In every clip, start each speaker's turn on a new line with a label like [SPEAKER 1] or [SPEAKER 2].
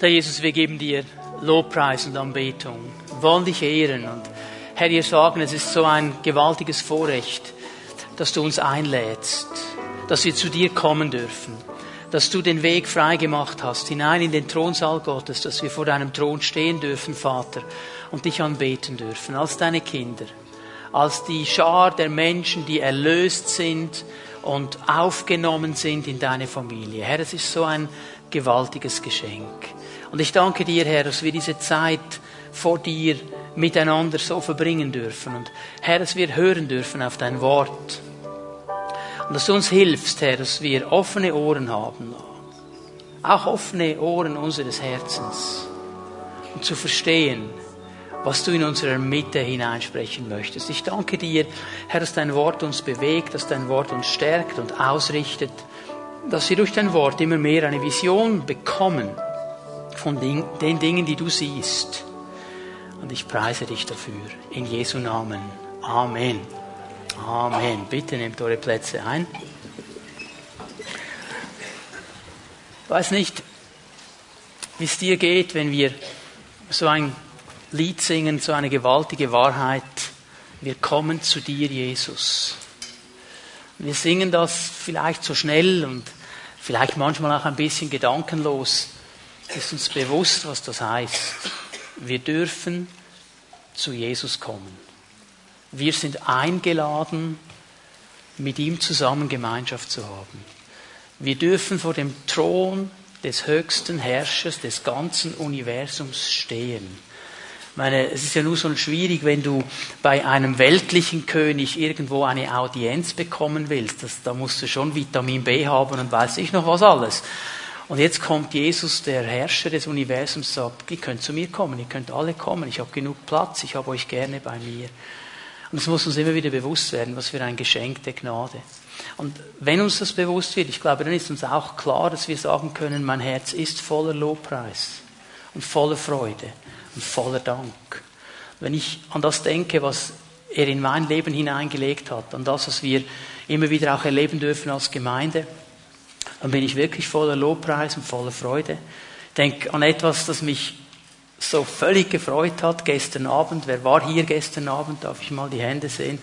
[SPEAKER 1] Herr Jesus, wir geben dir Lobpreis und Anbetung, wir wollen dich ehren und Herr, dir sagen, es ist so ein gewaltiges Vorrecht, dass du uns einlädst, dass wir zu dir kommen dürfen, dass du den Weg frei gemacht hast, hinein in den Thronsaal Gottes, dass wir vor deinem Thron stehen dürfen, Vater, und dich anbeten dürfen, als deine Kinder, als die Schar der Menschen, die erlöst sind und aufgenommen sind in deine Familie. Herr, es ist so ein gewaltiges Geschenk. Und ich danke dir, Herr, dass wir diese Zeit vor dir miteinander so verbringen dürfen. Und Herr, dass wir hören dürfen auf dein Wort. Und dass du uns hilfst, Herr, dass wir offene Ohren haben. Auch offene Ohren unseres Herzens. Und zu verstehen, was du in unserer Mitte hineinsprechen möchtest. Ich danke dir, Herr, dass dein Wort uns bewegt, dass dein Wort uns stärkt und ausrichtet, dass wir durch dein Wort immer mehr eine Vision bekommen von den Dingen, die du siehst. Und ich preise dich dafür. In Jesu Namen. Amen. Amen. Bitte nehmt eure Plätze ein. Ich weiß nicht, wie es dir geht, wenn wir so ein Lied singen, so eine gewaltige Wahrheit. Wir kommen zu dir, Jesus. Wir singen das vielleicht so schnell und vielleicht manchmal auch ein bisschen gedankenlos ist uns bewusst, was das heißt. Wir dürfen zu Jesus kommen. Wir sind eingeladen, mit ihm zusammen Gemeinschaft zu haben. Wir dürfen vor dem Thron des höchsten Herrschers des ganzen Universums stehen. Ich meine, es ist ja nur so schwierig, wenn du bei einem weltlichen König irgendwo eine Audienz bekommen willst. Das, da musst du schon Vitamin B haben und weiß ich noch was alles. Und jetzt kommt Jesus, der Herrscher des Universums, sagt, ihr könnt zu mir kommen, ihr könnt alle kommen, ich habe genug Platz, ich habe euch gerne bei mir. Und es muss uns immer wieder bewusst werden, was für ein Geschenk der Gnade. Und wenn uns das bewusst wird, ich glaube, dann ist uns auch klar, dass wir sagen können, mein Herz ist voller Lobpreis und voller Freude und voller Dank. Wenn ich an das denke, was er in mein Leben hineingelegt hat, an das, was wir immer wieder auch erleben dürfen als Gemeinde, dann bin ich wirklich voller Lobpreis und voller Freude. Denke an etwas, das mich so völlig gefreut hat gestern Abend. Wer war hier gestern Abend? Darf ich mal die Hände sehen?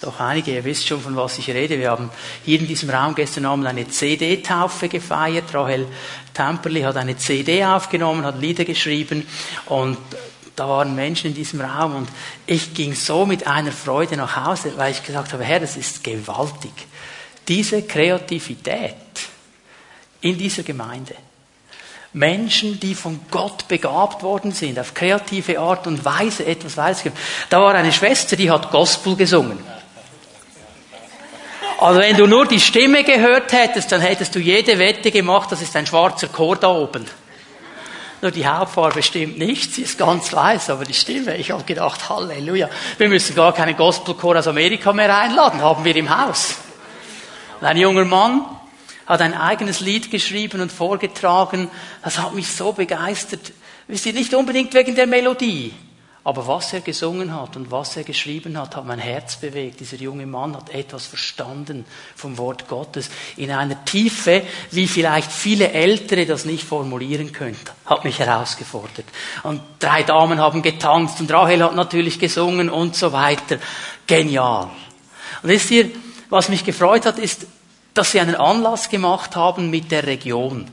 [SPEAKER 1] Doch einige, ihr wisst schon, von was ich rede. Wir haben hier in diesem Raum gestern Abend eine CD-Taufe gefeiert. Rahel Temperli hat eine CD aufgenommen, hat Lieder geschrieben und da waren Menschen in diesem Raum und ich ging so mit einer Freude nach Hause, weil ich gesagt habe, Herr, das ist gewaltig. Diese Kreativität, in dieser Gemeinde. Menschen, die von Gott begabt worden sind, auf kreative Art und Weise etwas weitergeben. Da war eine Schwester, die hat Gospel gesungen. Also wenn du nur die Stimme gehört hättest, dann hättest du jede Wette gemacht, das ist ein schwarzer Chor da oben. Nur die Hauptfarbe stimmt nicht, sie ist ganz weiß, aber die Stimme, ich habe gedacht, Halleluja, wir müssen gar keinen Gospelchor aus Amerika mehr einladen, haben wir im Haus. Und ein junger Mann, hat ein eigenes Lied geschrieben und vorgetragen. Das hat mich so begeistert. Wisst ihr, nicht unbedingt wegen der Melodie, aber was er gesungen hat und was er geschrieben hat, hat mein Herz bewegt. Dieser junge Mann hat etwas verstanden vom Wort Gottes in einer Tiefe, wie vielleicht viele Ältere das nicht formulieren können. Hat mich herausgefordert. Und drei Damen haben getanzt und Rahel hat natürlich gesungen und so weiter. Genial. Und wisst ihr, was mich gefreut hat, ist, dass sie einen Anlass gemacht haben mit der Region.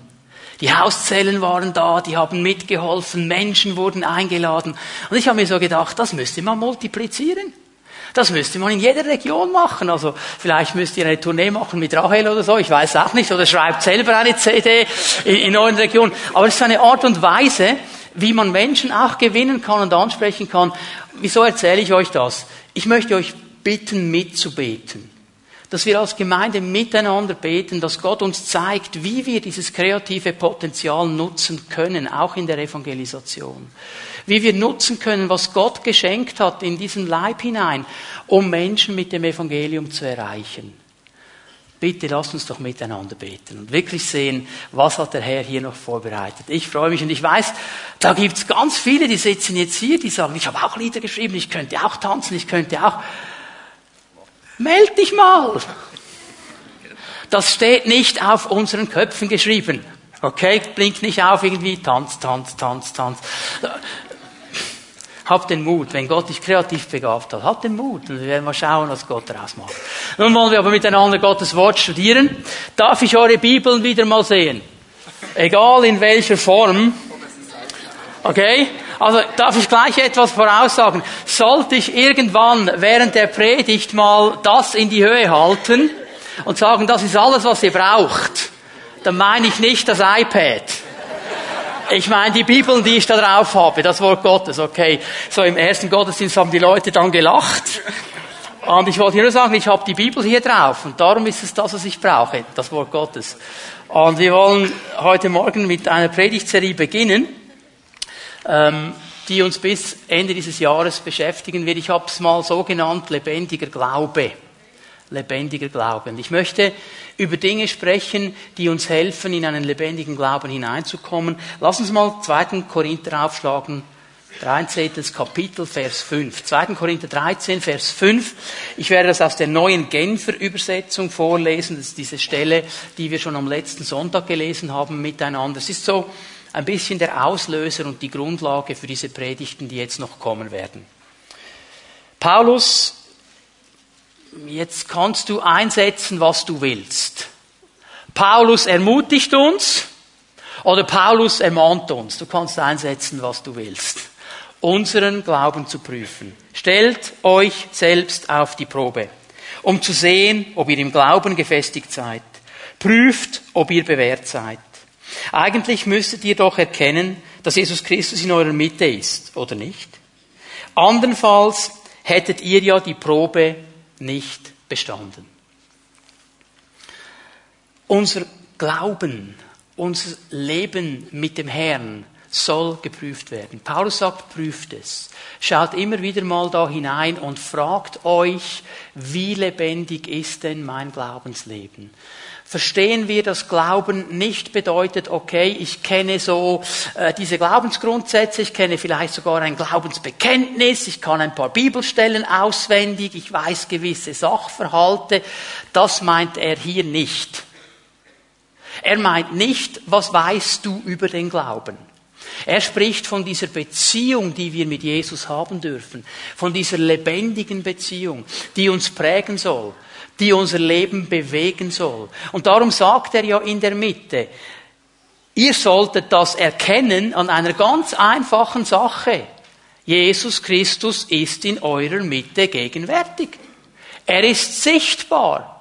[SPEAKER 1] Die Hauszellen waren da, die haben mitgeholfen, Menschen wurden eingeladen. Und ich habe mir so gedacht, das müsste man multiplizieren. Das müsste man in jeder Region machen. Also vielleicht müsst ihr eine Tournee machen mit Rahel oder so, ich weiß auch nicht, oder schreibt selber eine CD in, in euren Regionen. Aber es ist eine Art und Weise, wie man Menschen auch gewinnen kann und ansprechen kann. Wieso erzähle ich euch das? Ich möchte euch bitten, mitzubeten dass wir als Gemeinde miteinander beten, dass Gott uns zeigt, wie wir dieses kreative Potenzial nutzen können, auch in der Evangelisation. Wie wir nutzen können, was Gott geschenkt hat in diesen Leib hinein, um Menschen mit dem Evangelium zu erreichen. Bitte lasst uns doch miteinander beten und wirklich sehen, was hat der Herr hier noch vorbereitet. Ich freue mich und ich weiß, da gibt es ganz viele, die sitzen jetzt hier, die sagen, ich habe auch Lieder geschrieben, ich könnte auch tanzen, ich könnte auch. Meld dich mal. Das steht nicht auf unseren Köpfen geschrieben. Okay, blink nicht auf irgendwie, tanz, tanz, tanz, tanz. Hab den Mut, wenn Gott dich kreativ begabt hat, hab den Mut und wir werden mal schauen, was Gott daraus macht. Nun wollen wir aber miteinander Gottes Wort studieren. Darf ich eure Bibeln wieder mal sehen? Egal in welcher Form. Okay? Also darf ich gleich etwas voraussagen. Sollte ich irgendwann während der Predigt mal das in die Höhe halten und sagen, das ist alles, was ihr braucht, dann meine ich nicht das iPad. Ich meine die Bibeln, die ich da drauf habe, das Wort Gottes, okay. So im ersten Gottesdienst haben die Leute dann gelacht. Und ich wollte nur sagen, ich habe die Bibel hier drauf und darum ist es das, was ich brauche, das Wort Gottes. Und wir wollen heute Morgen mit einer Predigtserie beginnen, die uns bis Ende dieses Jahres beschäftigen wird. Ich habe es mal so genannt, lebendiger Glaube lebendiger Glauben. Ich möchte über Dinge sprechen, die uns helfen, in einen lebendigen Glauben hineinzukommen. Lass uns mal 2. Korinther aufschlagen, 13. Kapitel, Vers 5. 2. Korinther 13, Vers 5. Ich werde das aus der neuen Genfer Übersetzung vorlesen. Das ist diese Stelle, die wir schon am letzten Sonntag gelesen haben miteinander. Es ist so ein bisschen der Auslöser und die Grundlage für diese Predigten, die jetzt noch kommen werden. Paulus jetzt kannst du einsetzen, was du willst. Paulus ermutigt uns oder Paulus ermahnt uns. Du kannst einsetzen, was du willst. Unseren Glauben zu prüfen. Stellt euch selbst auf die Probe, um zu sehen, ob ihr im Glauben gefestigt seid. Prüft, ob ihr bewährt seid. Eigentlich müsstet ihr doch erkennen, dass Jesus Christus in eurer Mitte ist, oder nicht? Andernfalls hättet ihr ja die Probe nicht bestanden. Unser Glauben, unser Leben mit dem Herrn soll geprüft werden. Paulus sagt, prüft es. Schaut immer wieder mal da hinein und fragt euch, wie lebendig ist denn mein Glaubensleben? Verstehen wir, dass Glauben nicht bedeutet, okay, ich kenne so äh, diese Glaubensgrundsätze, ich kenne vielleicht sogar ein Glaubensbekenntnis, ich kann ein paar Bibelstellen auswendig, ich weiß gewisse Sachverhalte. Das meint er hier nicht. Er meint nicht, was weißt du über den Glauben. Er spricht von dieser Beziehung, die wir mit Jesus haben dürfen, von dieser lebendigen Beziehung, die uns prägen soll, die unser Leben bewegen soll. Und darum sagt er ja in der Mitte, ihr solltet das erkennen an einer ganz einfachen Sache. Jesus Christus ist in eurer Mitte gegenwärtig. Er ist sichtbar.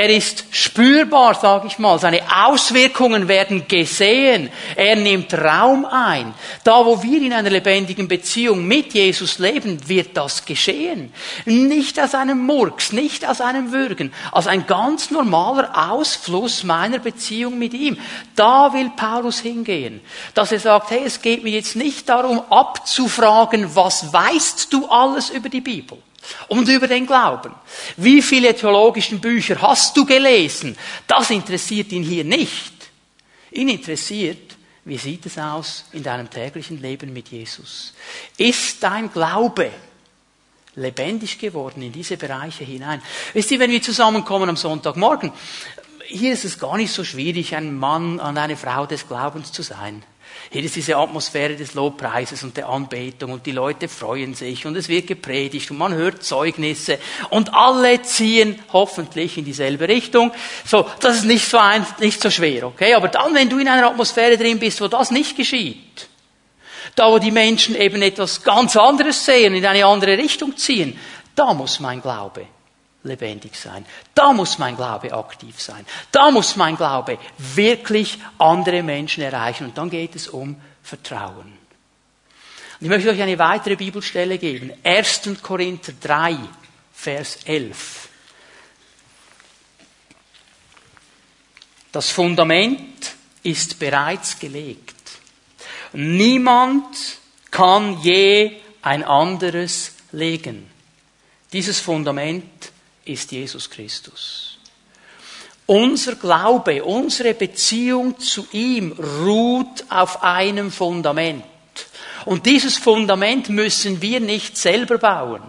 [SPEAKER 1] Er ist spürbar, sage ich mal. Seine Auswirkungen werden gesehen. Er nimmt Raum ein. Da, wo wir in einer lebendigen Beziehung mit Jesus leben, wird das geschehen. Nicht aus einem Murks, nicht aus einem Würgen, als ein ganz normaler Ausfluss meiner Beziehung mit ihm. Da will Paulus hingehen. Dass er sagt, hey, es geht mir jetzt nicht darum abzufragen, was weißt du alles über die Bibel? Und über den Glauben. Wie viele theologischen Bücher hast du gelesen? Das interessiert ihn hier nicht. Ihn interessiert, wie sieht es aus in deinem täglichen Leben mit Jesus? Ist dein Glaube lebendig geworden in diese Bereiche hinein? Wisst ihr, wenn wir zusammenkommen am Sonntagmorgen, hier ist es gar nicht so schwierig, ein Mann und eine Frau des Glaubens zu sein. Hier ist diese Atmosphäre des Lobpreises und der Anbetung und die Leute freuen sich und es wird gepredigt und man hört Zeugnisse und alle ziehen hoffentlich in dieselbe Richtung. So, das ist nicht so, ein, nicht so schwer, okay? Aber dann, wenn du in einer Atmosphäre drin bist, wo das nicht geschieht, da wo die Menschen eben etwas ganz anderes sehen, in eine andere Richtung ziehen, da muss mein Glaube lebendig sein. Da muss mein Glaube aktiv sein. Da muss mein Glaube wirklich andere Menschen erreichen. Und dann geht es um Vertrauen. Und ich möchte euch eine weitere Bibelstelle geben. 1. Korinther 3, Vers 11. Das Fundament ist bereits gelegt. Niemand kann je ein anderes legen. Dieses Fundament ist Jesus Christus. Unser Glaube, unsere Beziehung zu ihm ruht auf einem Fundament. Und dieses Fundament müssen wir nicht selber bauen.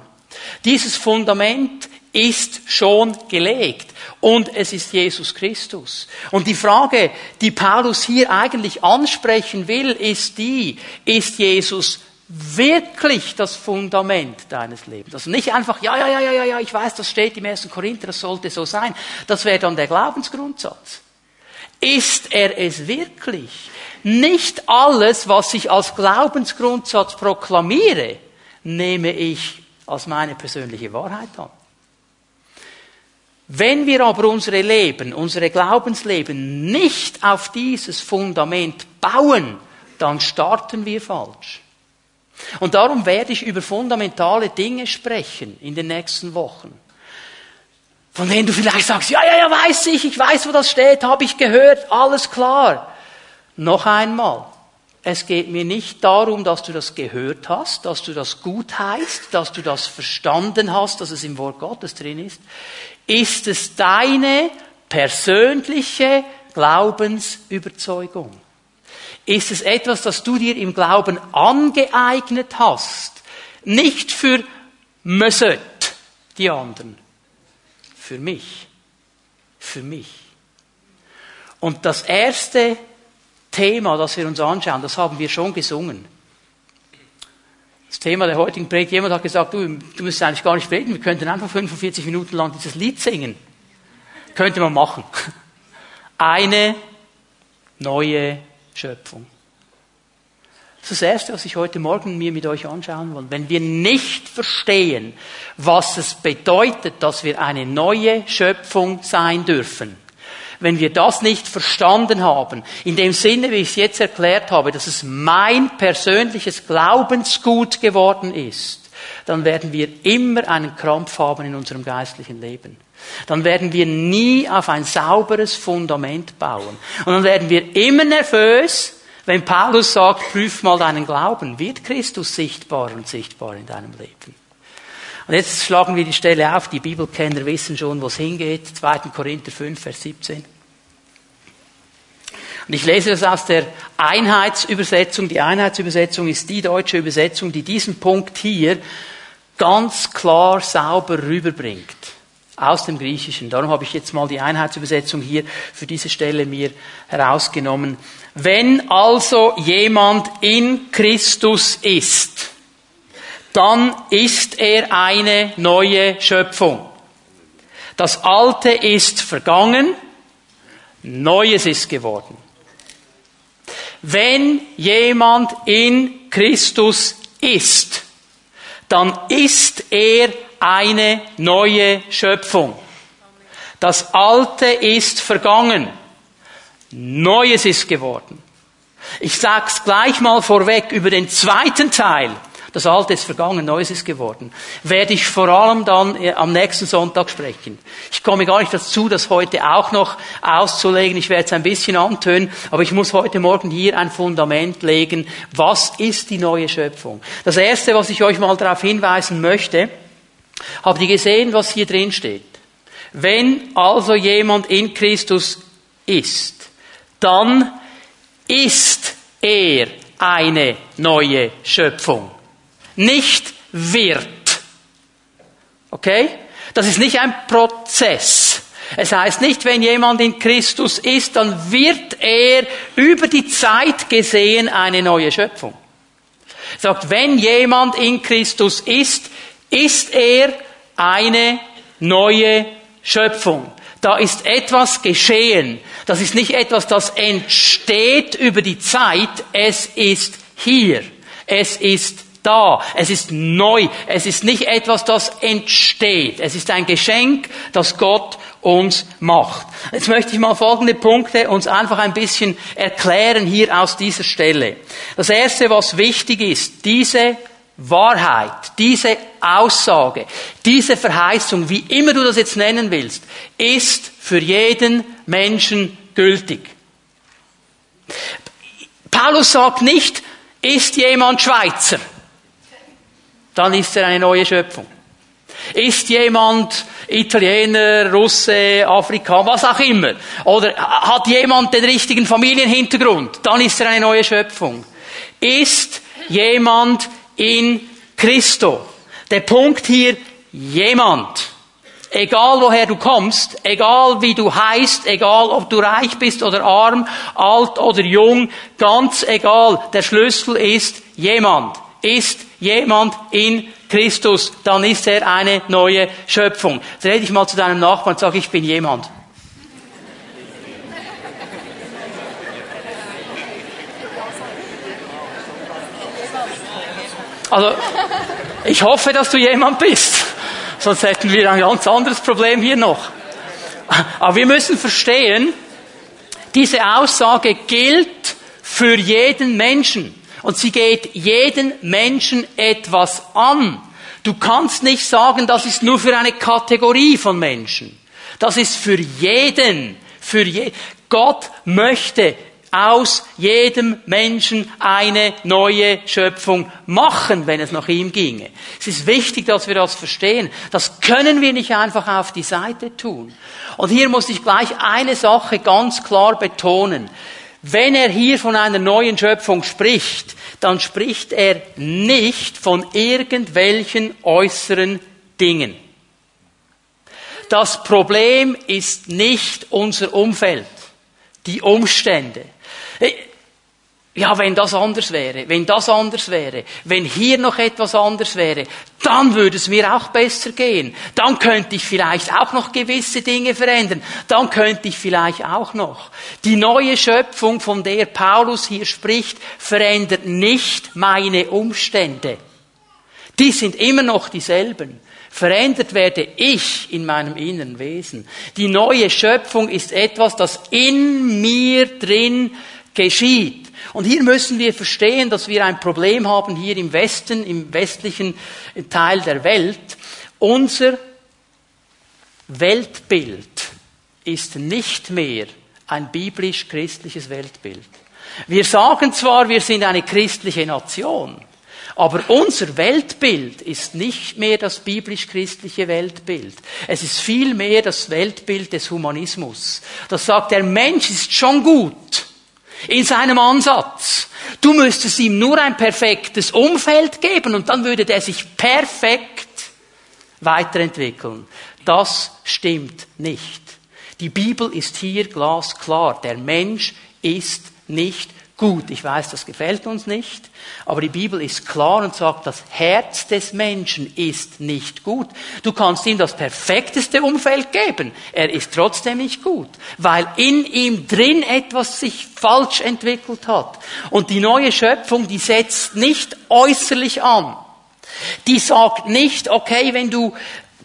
[SPEAKER 1] Dieses Fundament ist schon gelegt. und es ist Jesus Christus. Und die Frage, die Paulus hier eigentlich ansprechen will, ist die, ist Jesus wirklich das Fundament deines Lebens. Also nicht einfach, ja, ja, ja, ja, ja, ich weiß, das steht im 1. Korinther, das sollte so sein. Das wäre dann der Glaubensgrundsatz. Ist er es wirklich? Nicht alles, was ich als Glaubensgrundsatz proklamiere, nehme ich als meine persönliche Wahrheit an. Wenn wir aber unsere Leben, unsere Glaubensleben nicht auf dieses Fundament bauen, dann starten wir falsch. Und darum werde ich über fundamentale Dinge sprechen in den nächsten Wochen. Von denen du vielleicht sagst, ja, ja, ja, weiß ich, ich weiß, wo das steht, habe ich gehört, alles klar. Noch einmal, es geht mir nicht darum, dass du das gehört hast, dass du das gut heißt, dass du das verstanden hast, dass es im Wort Gottes drin ist. Ist es deine persönliche Glaubensüberzeugung? Ist es etwas, das du dir im Glauben angeeignet hast? Nicht für Mösset, die anderen. Für mich. Für mich. Und das erste Thema, das wir uns anschauen, das haben wir schon gesungen. Das Thema der heutigen Predigt, jemand hat gesagt, du, du musst eigentlich gar nicht beten, wir könnten einfach 45 Minuten lang dieses Lied singen. Könnte man machen. Eine neue Schöpfung. Das ist das Erste, was ich heute Morgen mir mit euch anschauen will. Wenn wir nicht verstehen, was es bedeutet, dass wir eine neue Schöpfung sein dürfen, wenn wir das nicht verstanden haben, in dem Sinne, wie ich es jetzt erklärt habe, dass es mein persönliches Glaubensgut geworden ist, dann werden wir immer einen Krampf haben in unserem geistlichen Leben. Dann werden wir nie auf ein sauberes Fundament bauen. Und dann werden wir immer nervös, wenn Paulus sagt, prüf mal deinen Glauben. Wird Christus sichtbar und sichtbar in deinem Leben? Und jetzt schlagen wir die Stelle auf. Die Bibelkenner wissen schon, wo es hingeht. 2. Korinther 5, Vers 17. Und ich lese das aus der Einheitsübersetzung. Die Einheitsübersetzung ist die deutsche Übersetzung, die diesen Punkt hier ganz klar sauber rüberbringt. Aus dem Griechischen. Darum habe ich jetzt mal die Einheitsübersetzung hier für diese Stelle mir herausgenommen. Wenn also jemand in Christus ist, dann ist er eine neue Schöpfung. Das Alte ist vergangen, Neues ist geworden. Wenn jemand in Christus ist, dann ist er eine neue Schöpfung. Das Alte ist vergangen, Neues ist geworden. Ich sag's gleich mal vorweg über den zweiten Teil das Alte ist vergangen, Neues ist geworden. Werde ich vor allem dann äh, am nächsten Sonntag sprechen. Ich komme gar nicht dazu, das heute auch noch auszulegen. Ich werde es ein bisschen antönen, aber ich muss heute Morgen hier ein Fundament legen. Was ist die neue Schöpfung? Das erste, was ich euch mal darauf hinweisen möchte, habt ihr gesehen, was hier drin steht? Wenn also jemand in Christus ist, dann ist er eine neue Schöpfung nicht wird. Okay? Das ist nicht ein Prozess. Es heißt nicht, wenn jemand in Christus ist, dann wird er über die Zeit gesehen eine neue Schöpfung. Er sagt, wenn jemand in Christus ist, ist er eine neue Schöpfung. Da ist etwas geschehen. Das ist nicht etwas, das entsteht über die Zeit. Es ist hier. Es ist da. Es ist neu. Es ist nicht etwas, das entsteht. Es ist ein Geschenk, das Gott uns macht. Jetzt möchte ich mal folgende Punkte uns einfach ein bisschen erklären hier aus dieser Stelle. Das erste, was wichtig ist, diese Wahrheit, diese Aussage, diese Verheißung, wie immer du das jetzt nennen willst, ist für jeden Menschen gültig. Paulus sagt nicht, ist jemand Schweizer? dann ist er eine neue Schöpfung. Ist jemand Italiener, Russe, Afrikaner, was auch immer, oder hat jemand den richtigen Familienhintergrund, dann ist er eine neue Schöpfung. Ist jemand in Christo? Der Punkt hier, jemand. Egal woher du kommst, egal wie du heißt, egal ob du reich bist oder arm, alt oder jung, ganz egal. Der Schlüssel ist jemand. Ist jemand in Christus, dann ist er eine neue Schöpfung. Jetzt rede ich mal zu deinem Nachbarn und sage, ich bin jemand. Also, ich hoffe, dass du jemand bist. Sonst hätten wir ein ganz anderes Problem hier noch. Aber wir müssen verstehen, diese Aussage gilt für jeden Menschen. Und sie geht jeden Menschen etwas an. Du kannst nicht sagen, das ist nur für eine Kategorie von Menschen. Das ist für jeden. Für je Gott möchte aus jedem Menschen eine neue Schöpfung machen, wenn es nach ihm ginge. Es ist wichtig, dass wir das verstehen. Das können wir nicht einfach auf die Seite tun. Und hier muss ich gleich eine Sache ganz klar betonen. Wenn er hier von einer neuen Schöpfung spricht, dann spricht er nicht von irgendwelchen äußeren Dingen. Das Problem ist nicht unser Umfeld, die Umstände. Ja, wenn das anders wäre, wenn das anders wäre, wenn hier noch etwas anders wäre, dann würde es mir auch besser gehen. Dann könnte ich vielleicht auch noch gewisse Dinge verändern. Dann könnte ich vielleicht auch noch. Die neue Schöpfung, von der Paulus hier spricht, verändert nicht meine Umstände. Die sind immer noch dieselben. Verändert werde ich in meinem inneren Wesen. Die neue Schöpfung ist etwas, das in mir drin geschieht. Und hier müssen wir verstehen, dass wir ein Problem haben hier im Westen, im westlichen Teil der Welt. Unser Weltbild ist nicht mehr ein biblisch-christliches Weltbild. Wir sagen zwar, wir sind eine christliche Nation, aber unser Weltbild ist nicht mehr das biblisch-christliche Weltbild. Es ist vielmehr das Weltbild des Humanismus. Das sagt, der Mensch ist schon gut in seinem Ansatz. Du müsstest ihm nur ein perfektes Umfeld geben und dann würde der sich perfekt weiterentwickeln. Das stimmt nicht. Die Bibel ist hier glasklar. Der Mensch ist nicht gut. Ich weiß, das gefällt uns nicht, aber die Bibel ist klar und sagt, das Herz des Menschen ist nicht gut. Du kannst ihm das perfekteste Umfeld geben. Er ist trotzdem nicht gut, weil in ihm drin etwas sich falsch entwickelt hat. Und die neue Schöpfung, die setzt nicht äußerlich an. Die sagt nicht, okay, wenn du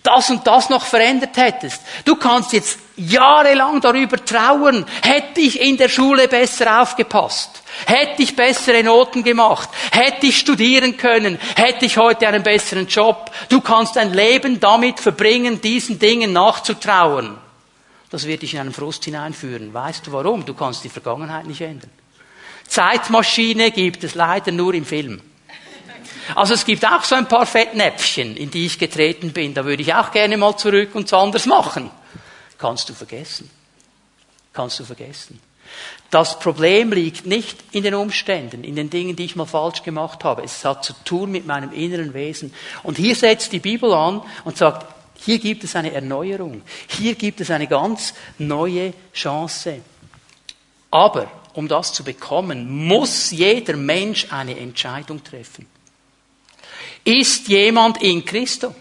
[SPEAKER 1] das und das noch verändert hättest. Du kannst jetzt jahrelang darüber trauern, hätte ich in der Schule besser aufgepasst. Hätte ich bessere Noten gemacht, hätte ich studieren können, hätte ich heute einen besseren Job. Du kannst dein Leben damit verbringen, diesen Dingen nachzutrauern. Das wird dich in einen Frust hineinführen. Weißt du warum? Du kannst die Vergangenheit nicht ändern. Zeitmaschine gibt es leider nur im Film. Also es gibt auch so ein paar Fettnäpfchen, in die ich getreten bin. Da würde ich auch gerne mal zurück und so anders machen. Kannst du vergessen. Kannst du vergessen. Das Problem liegt nicht in den Umständen, in den Dingen, die ich mal falsch gemacht habe. Es hat zu tun mit meinem inneren Wesen. Und hier setzt die Bibel an und sagt, hier gibt es eine Erneuerung. Hier gibt es eine ganz neue Chance. Aber um das zu bekommen, muss jeder Mensch eine Entscheidung treffen. Ist jemand in Christo?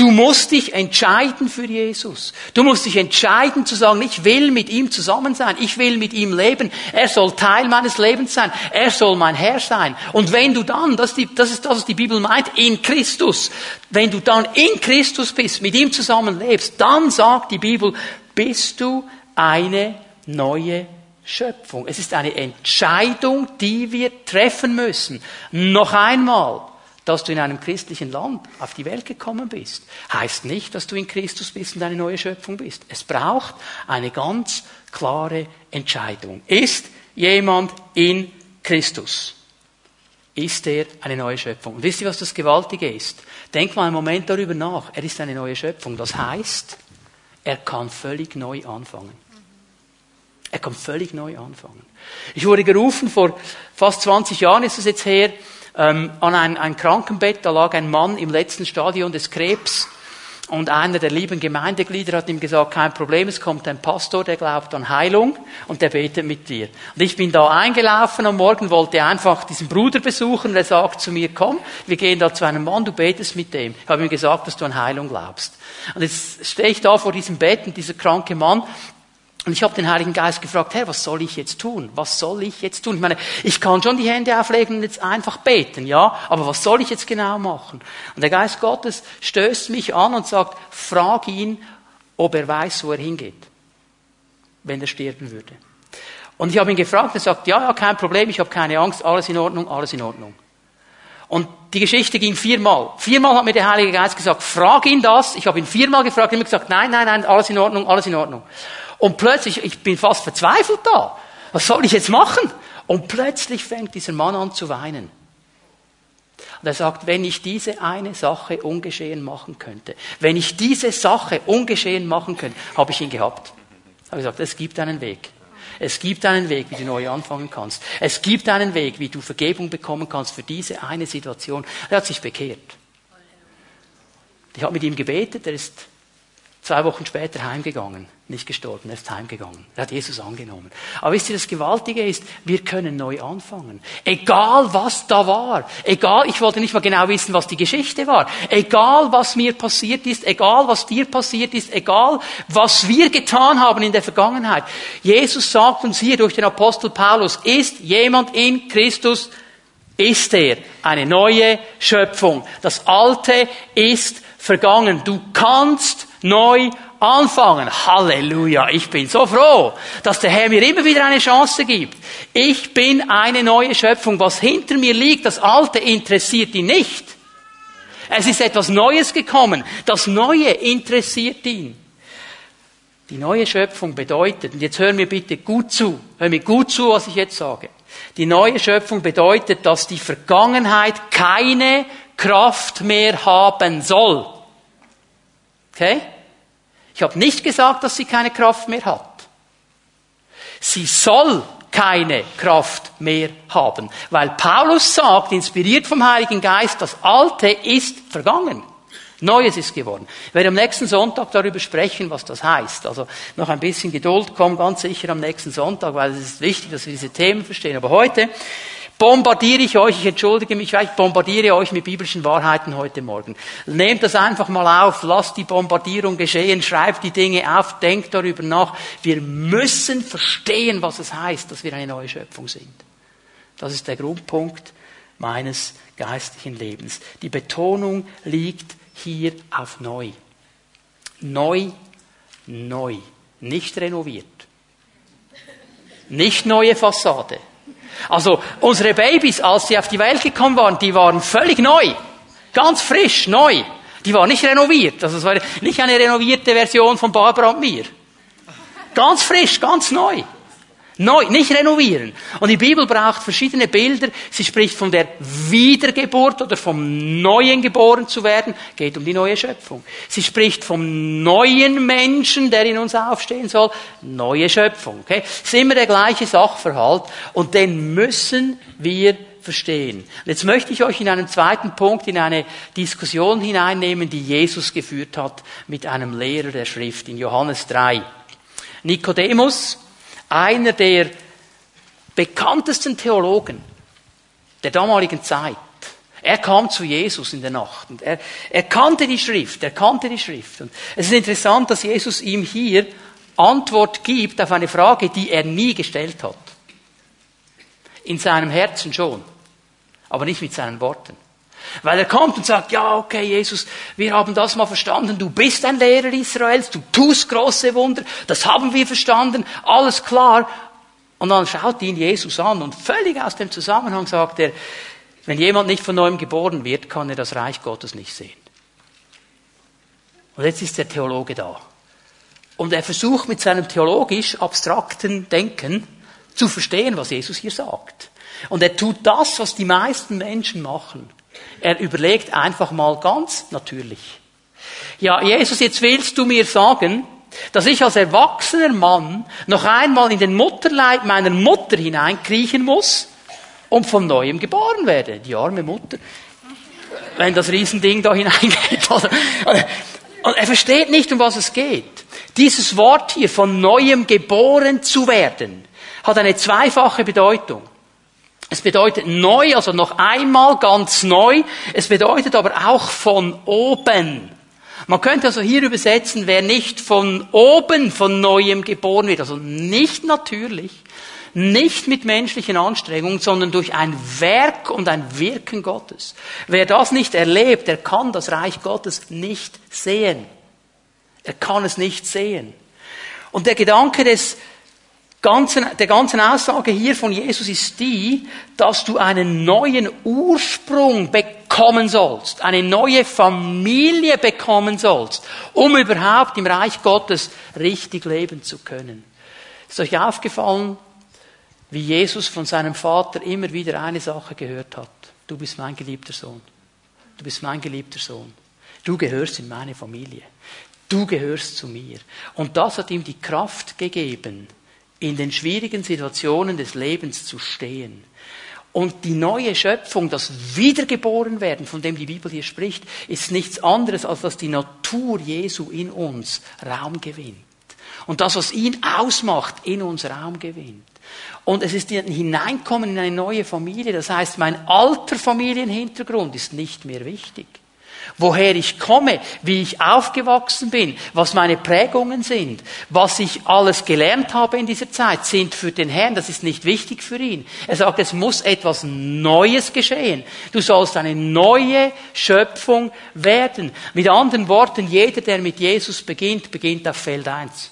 [SPEAKER 1] Du musst dich entscheiden für Jesus. Du musst dich entscheiden zu sagen, ich will mit ihm zusammen sein. Ich will mit ihm leben. Er soll Teil meines Lebens sein. Er soll mein Herr sein. Und wenn du dann, das ist, die, das ist das, was die Bibel meint, in Christus, wenn du dann in Christus bist, mit ihm zusammen lebst, dann sagt die Bibel, bist du eine neue Schöpfung. Es ist eine Entscheidung, die wir treffen müssen. Noch einmal, dass du in einem christlichen Land auf die Welt gekommen bist, heißt nicht, dass du in Christus bist und eine neue Schöpfung bist. Es braucht eine ganz klare Entscheidung. Ist jemand in Christus? Ist er eine neue Schöpfung? Und wisst ihr, was das Gewaltige ist? Denk mal einen Moment darüber nach. Er ist eine neue Schöpfung. Das heißt, er kann völlig neu anfangen. Er kann völlig neu anfangen. Ich wurde gerufen, vor fast 20 Jahren ist es jetzt her, ähm, an ein, ein Krankenbett, da lag ein Mann im letzten Stadion des Krebs Und einer der lieben Gemeindeglieder hat ihm gesagt, kein Problem, es kommt ein Pastor, der glaubt an Heilung und der betet mit dir. Und ich bin da eingelaufen am Morgen, wollte einfach diesen Bruder besuchen, der sagt zu mir, komm, wir gehen da zu einem Mann, du betest mit dem. Ich habe ihm gesagt, dass du an Heilung glaubst. Und jetzt stehe ich da vor diesem Bett und dieser kranke Mann und ich habe den Heiligen Geist gefragt, Herr, was soll ich jetzt tun? Was soll ich jetzt tun? Ich meine, ich kann schon die Hände auflegen und jetzt einfach beten, ja, aber was soll ich jetzt genau machen? Und der Geist Gottes stößt mich an und sagt, frag ihn, ob er weiß, wo er hingeht, wenn er sterben würde. Und ich habe ihn gefragt, er sagt, ja, ja, kein Problem, ich habe keine Angst, alles in Ordnung, alles in Ordnung. Und die Geschichte ging viermal. Viermal hat mir der Heilige Geist gesagt, frag ihn das. Ich habe ihn viermal gefragt, er hat gesagt, nein, nein, nein, alles in Ordnung, alles in Ordnung. Und plötzlich, ich bin fast verzweifelt da. Was soll ich jetzt machen? Und plötzlich fängt dieser Mann an zu weinen. Und er sagt, wenn ich diese eine Sache ungeschehen machen könnte, wenn ich diese Sache ungeschehen machen könnte, habe ich ihn gehabt. Ich habe gesagt, es gibt einen Weg. Es gibt einen Weg, wie du neu anfangen kannst. Es gibt einen Weg, wie du Vergebung bekommen kannst für diese eine Situation. Er hat sich bekehrt. Ich habe mit ihm gebetet, er ist Zwei Wochen später heimgegangen, nicht gestorben, er ist heimgegangen. Er hat Jesus angenommen. Aber wisst ihr, das Gewaltige ist, wir können neu anfangen. Egal was da war. Egal, ich wollte nicht mal genau wissen, was die Geschichte war. Egal was mir passiert ist, egal was dir passiert ist, egal was wir getan haben in der Vergangenheit. Jesus sagt uns hier durch den Apostel Paulus, ist jemand in Christus, ist er eine neue Schöpfung. Das Alte ist vergangen. Du kannst neu anfangen. Halleluja. Ich bin so froh, dass der Herr mir immer wieder eine Chance gibt. Ich bin eine neue Schöpfung. Was hinter mir liegt, das Alte interessiert ihn nicht. Es ist etwas Neues gekommen. Das Neue interessiert ihn. Die neue Schöpfung bedeutet, und jetzt hör mir bitte gut zu, hör mir gut zu, was ich jetzt sage. Die neue Schöpfung bedeutet, dass die Vergangenheit keine Kraft mehr haben soll. Okay? Ich habe nicht gesagt, dass sie keine Kraft mehr hat. Sie soll keine Kraft mehr haben, weil Paulus sagt, inspiriert vom Heiligen Geist, das Alte ist vergangen. Neues ist geworden. Ich werde am nächsten Sonntag darüber sprechen, was das heißt. Also noch ein bisschen Geduld, komm ganz sicher am nächsten Sonntag, weil es ist wichtig, dass wir diese Themen verstehen. Aber heute bombardiere ich euch, ich entschuldige mich, ich bombardiere euch mit biblischen Wahrheiten heute Morgen. Nehmt das einfach mal auf, lasst die Bombardierung geschehen, schreibt die Dinge auf, denkt darüber nach. Wir müssen verstehen, was es heißt, dass wir eine neue Schöpfung sind. Das ist der Grundpunkt meines geistlichen Lebens. Die Betonung liegt hier auf neu. Neu, neu. Nicht renoviert. Nicht neue Fassade also unsere Babys, als sie auf die Welt gekommen waren, die waren völlig neu. Ganz frisch, neu. Die waren nicht renoviert. Also es war nicht eine renovierte Version von Barbara und mir. Ganz frisch, ganz neu. Neu, nicht renovieren. Und die Bibel braucht verschiedene Bilder. Sie spricht von der Wiedergeburt oder vom Neuen geboren zu werden. Geht um die neue Schöpfung. Sie spricht vom neuen Menschen, der in uns aufstehen soll. Neue Schöpfung. Okay? ist immer der gleiche Sachverhalt. Und den müssen wir verstehen. Und jetzt möchte ich euch in einem zweiten Punkt in eine Diskussion hineinnehmen, die Jesus geführt hat mit einem Lehrer der Schrift in Johannes 3. Nikodemus, einer der bekanntesten Theologen der damaligen Zeit. Er kam zu Jesus in der Nacht und er, er kannte die Schrift, er kannte die Schrift. Und es ist interessant, dass Jesus ihm hier Antwort gibt auf eine Frage, die er nie gestellt hat. In seinem Herzen schon, aber nicht mit seinen Worten. Weil er kommt und sagt, ja, okay, Jesus, wir haben das mal verstanden, du bist ein Lehrer Israels, du tust große Wunder, das haben wir verstanden, alles klar. Und dann schaut ihn Jesus an und völlig aus dem Zusammenhang sagt er, wenn jemand nicht von neuem geboren wird, kann er das Reich Gottes nicht sehen. Und jetzt ist der Theologe da. Und er versucht mit seinem theologisch abstrakten Denken zu verstehen, was Jesus hier sagt. Und er tut das, was die meisten Menschen machen. Er überlegt einfach mal ganz natürlich. Ja, Jesus, jetzt willst du mir sagen, dass ich als erwachsener Mann noch einmal in den Mutterleib meiner Mutter hineinkriechen muss und von neuem geboren werde. Die arme Mutter. Wenn das Riesending da hineingeht. Und er versteht nicht, um was es geht. Dieses Wort hier, von neuem geboren zu werden, hat eine zweifache Bedeutung. Es bedeutet neu, also noch einmal ganz neu. Es bedeutet aber auch von oben. Man könnte also hier übersetzen, wer nicht von oben von neuem geboren wird, also nicht natürlich, nicht mit menschlichen Anstrengungen, sondern durch ein Werk und ein Wirken Gottes. Wer das nicht erlebt, der kann das Reich Gottes nicht sehen. Er kann es nicht sehen. Und der Gedanke des ganzen, der ganzen Aussage hier von Jesus ist die, dass du einen neuen Ursprung bekommen sollst, eine neue Familie bekommen sollst, um überhaupt im Reich Gottes richtig leben zu können. Ist euch aufgefallen, wie Jesus von seinem Vater immer wieder eine Sache gehört hat? Du bist mein geliebter Sohn. Du bist mein geliebter Sohn. Du gehörst in meine Familie. Du gehörst zu mir. Und das hat ihm die Kraft gegeben, in den schwierigen Situationen des Lebens zu stehen. Und die neue Schöpfung, das Wiedergeborenwerden, von dem die Bibel hier spricht, ist nichts anderes, als dass die Natur Jesu in uns Raum gewinnt. Und das, was ihn ausmacht, in uns Raum gewinnt. Und es ist ein Hineinkommen in eine neue Familie. Das heißt, mein alter Familienhintergrund ist nicht mehr wichtig woher ich komme, wie ich aufgewachsen bin, was meine Prägungen sind, was ich alles gelernt habe in dieser Zeit, sind für den Herrn, das ist nicht wichtig für ihn. Er sagt, es muss etwas Neues geschehen. Du sollst eine neue Schöpfung werden. Mit anderen Worten, jeder, der mit Jesus beginnt, beginnt auf Feld 1.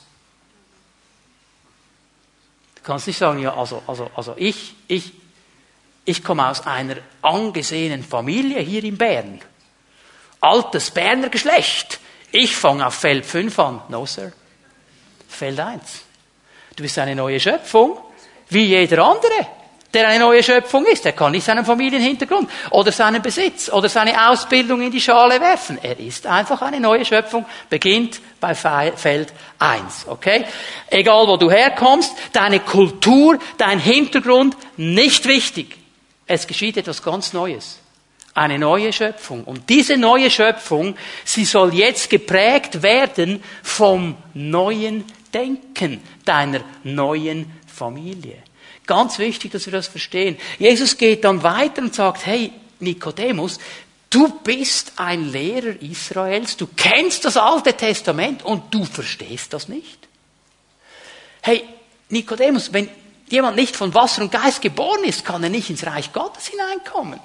[SPEAKER 1] Du kannst nicht sagen, ja, also, also, also ich, ich, ich komme aus einer angesehenen Familie hier in Bern altes Berner Geschlecht. Ich fange auf Feld 5 an. No, Sir. Feld 1. Du bist eine neue Schöpfung, wie jeder andere, der eine neue Schöpfung ist. Er kann nicht seinen Familienhintergrund oder seinen Besitz oder seine Ausbildung in die Schale werfen. Er ist einfach eine neue Schöpfung, beginnt bei Feld 1. Okay? Egal wo du herkommst, deine Kultur, dein Hintergrund, nicht wichtig. Es geschieht etwas ganz Neues eine neue Schöpfung. Und diese neue Schöpfung, sie soll jetzt geprägt werden vom neuen Denken deiner neuen Familie. Ganz wichtig, dass wir das verstehen. Jesus geht dann weiter und sagt, hey, Nikodemus, du bist ein Lehrer Israels, du kennst das Alte Testament und du verstehst das nicht. Hey, Nikodemus, wenn jemand nicht von Wasser und Geist geboren ist, kann er nicht ins Reich Gottes hineinkommen.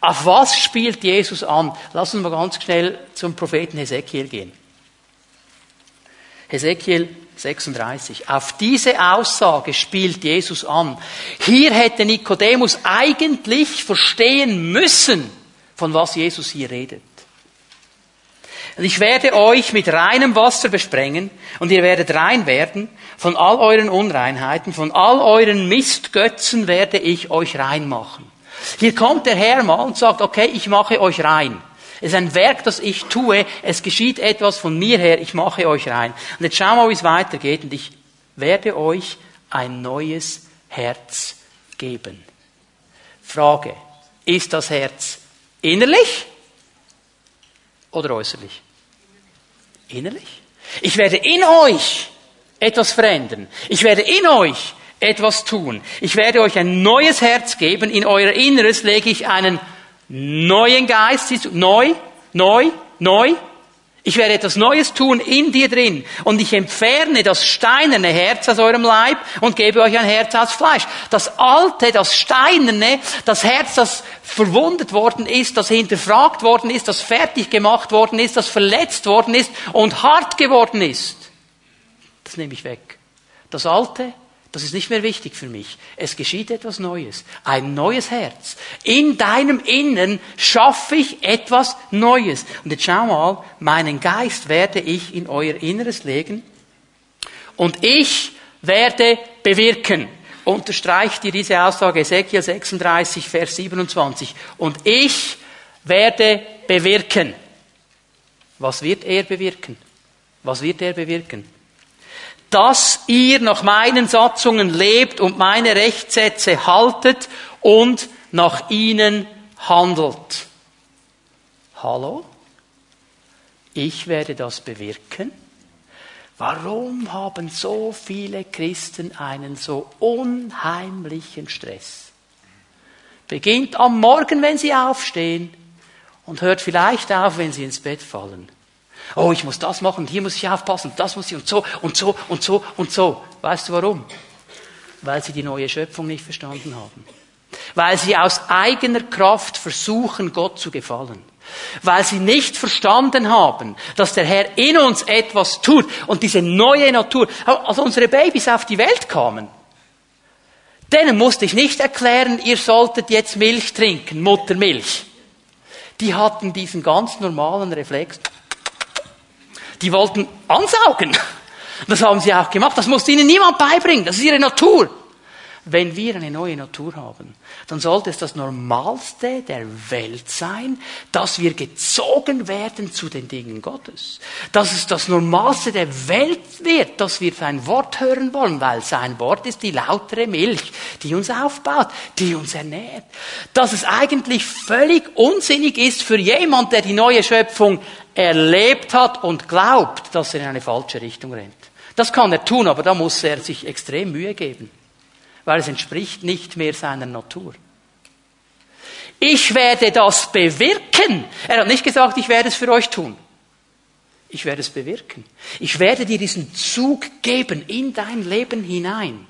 [SPEAKER 1] Auf was spielt Jesus an? Lass uns mal ganz schnell zum Propheten Hesekiel gehen. Hesekiel 36. Auf diese Aussage spielt Jesus an. Hier hätte Nikodemus eigentlich verstehen müssen, von was Jesus hier redet. Und ich werde euch mit reinem Wasser besprengen und ihr werdet rein werden. Von all euren Unreinheiten, von all euren Mistgötzen werde ich euch rein machen. Hier kommt der Herr mal und sagt, okay, ich mache euch rein. Es ist ein Werk, das ich tue. Es geschieht etwas von mir her. Ich mache euch rein. Und jetzt schauen wir, wie es weitergeht. Und ich werde euch ein neues Herz geben. Frage. Ist das Herz innerlich oder äußerlich? Innerlich. Ich werde in euch etwas verändern. Ich werde in euch etwas tun. Ich werde euch ein neues Herz geben. In euer Inneres lege ich einen neuen Geist. Neu, neu, neu. Ich werde etwas Neues tun in dir drin. Und ich entferne das steinerne Herz aus eurem Leib und gebe euch ein Herz aus Fleisch. Das alte, das steinerne, das Herz, das verwundet worden ist, das hinterfragt worden ist, das fertig gemacht worden ist, das verletzt worden ist und hart geworden ist. Das nehme ich weg. Das alte, das ist nicht mehr wichtig für mich. Es geschieht etwas Neues. Ein neues Herz. In deinem Innen schaffe ich etwas Neues. Und jetzt schau mal, meinen Geist werde ich in euer Inneres legen und ich werde bewirken. Unterstreicht dir diese Aussage Ezekiel 36, Vers 27. Und ich werde bewirken. Was wird er bewirken? Was wird er bewirken? Dass ihr nach meinen Satzungen lebt und meine Rechtssätze haltet und nach ihnen handelt. Hallo? Ich werde das bewirken. Warum haben so viele Christen einen so unheimlichen Stress? Beginnt am Morgen, wenn sie aufstehen und hört vielleicht auf, wenn sie ins Bett fallen. Oh, ich muss das machen, hier muss ich aufpassen, das muss ich und so und so und so und so. Weißt du warum? Weil sie die neue Schöpfung nicht verstanden haben. Weil sie aus eigener Kraft versuchen, Gott zu gefallen. Weil sie nicht verstanden haben, dass der Herr in uns etwas tut und diese neue Natur, als unsere Babys auf die Welt kamen, denen musste ich nicht erklären, ihr solltet jetzt Milch trinken, Muttermilch. Die hatten diesen ganz normalen Reflex. Die wollten ansaugen. Das haben sie auch gemacht. Das musste ihnen niemand beibringen. Das ist ihre Natur. Wenn wir eine neue Natur haben, dann sollte es das Normalste der Welt sein, dass wir gezogen werden zu den Dingen Gottes. Dass es das Normalste der Welt wird, dass wir sein Wort hören wollen, weil sein Wort ist die lautere Milch, die uns aufbaut, die uns ernährt. Dass es eigentlich völlig unsinnig ist für jemand, der die neue Schöpfung erlebt hat und glaubt, dass er in eine falsche Richtung rennt. Das kann er tun, aber da muss er sich extrem Mühe geben weil es entspricht nicht mehr seiner Natur. Ich werde das bewirken. Er hat nicht gesagt, ich werde es für euch tun. Ich werde es bewirken. Ich werde dir diesen Zug geben in dein Leben hinein,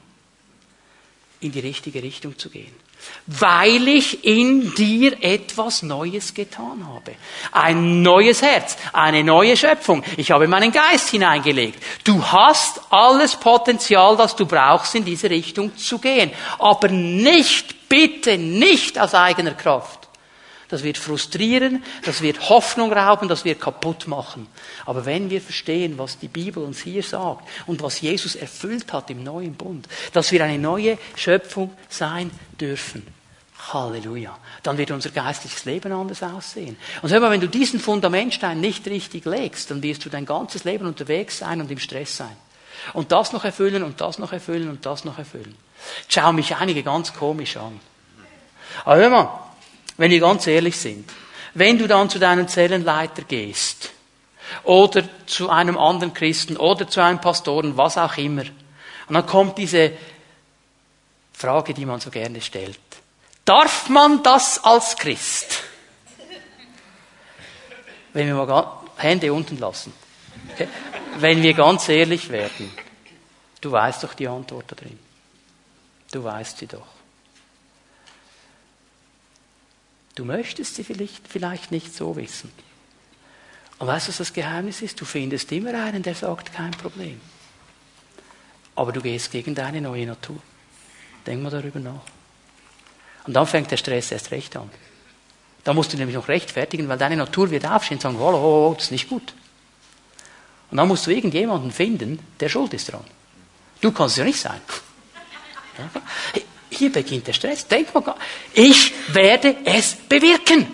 [SPEAKER 1] in die richtige Richtung zu gehen weil ich in dir etwas Neues getan habe. Ein neues Herz, eine neue Schöpfung. Ich habe meinen Geist hineingelegt. Du hast alles Potenzial, das du brauchst, in diese Richtung zu gehen. Aber nicht, bitte nicht aus eigener Kraft. Das wird frustrieren, das wird Hoffnung rauben, das wird kaputt machen. Aber wenn wir verstehen, was die Bibel uns hier sagt und was Jesus erfüllt hat im neuen Bund, dass wir eine neue Schöpfung sein dürfen, Halleluja. Dann wird unser geistliches Leben anders aussehen. Und hör mal, wenn du diesen Fundamentstein nicht richtig legst, dann wirst du dein ganzes Leben unterwegs sein und im Stress sein. Und das noch erfüllen und das noch erfüllen und das noch erfüllen. Schau mich einige ganz komisch an. Aber hör mal, wenn wir ganz ehrlich sind, wenn du dann zu deinem Zellenleiter gehst, oder zu einem anderen Christen, oder zu einem Pastoren, was auch immer, und dann kommt diese Frage, die man so gerne stellt. Darf man das als Christ? Wenn wir mal Hände unten lassen. Wenn wir ganz ehrlich werden, du weißt doch die Antwort da drin. Du weißt sie doch. Du möchtest sie vielleicht, vielleicht nicht so wissen. Und weißt du, was das Geheimnis ist? Du findest immer einen, der sagt, kein Problem. Aber du gehst gegen deine neue Natur. Denk mal darüber nach. Und dann fängt der Stress erst recht an. Da musst du nämlich noch rechtfertigen, weil deine Natur wird aufstehen und sagen, oh, oh, oh, das ist nicht gut. Und dann musst du irgendjemanden finden, der schuld ist dran. Du kannst es ja nicht sein. Hier beginnt der Stress. Denk mal, ich werde es bewirken.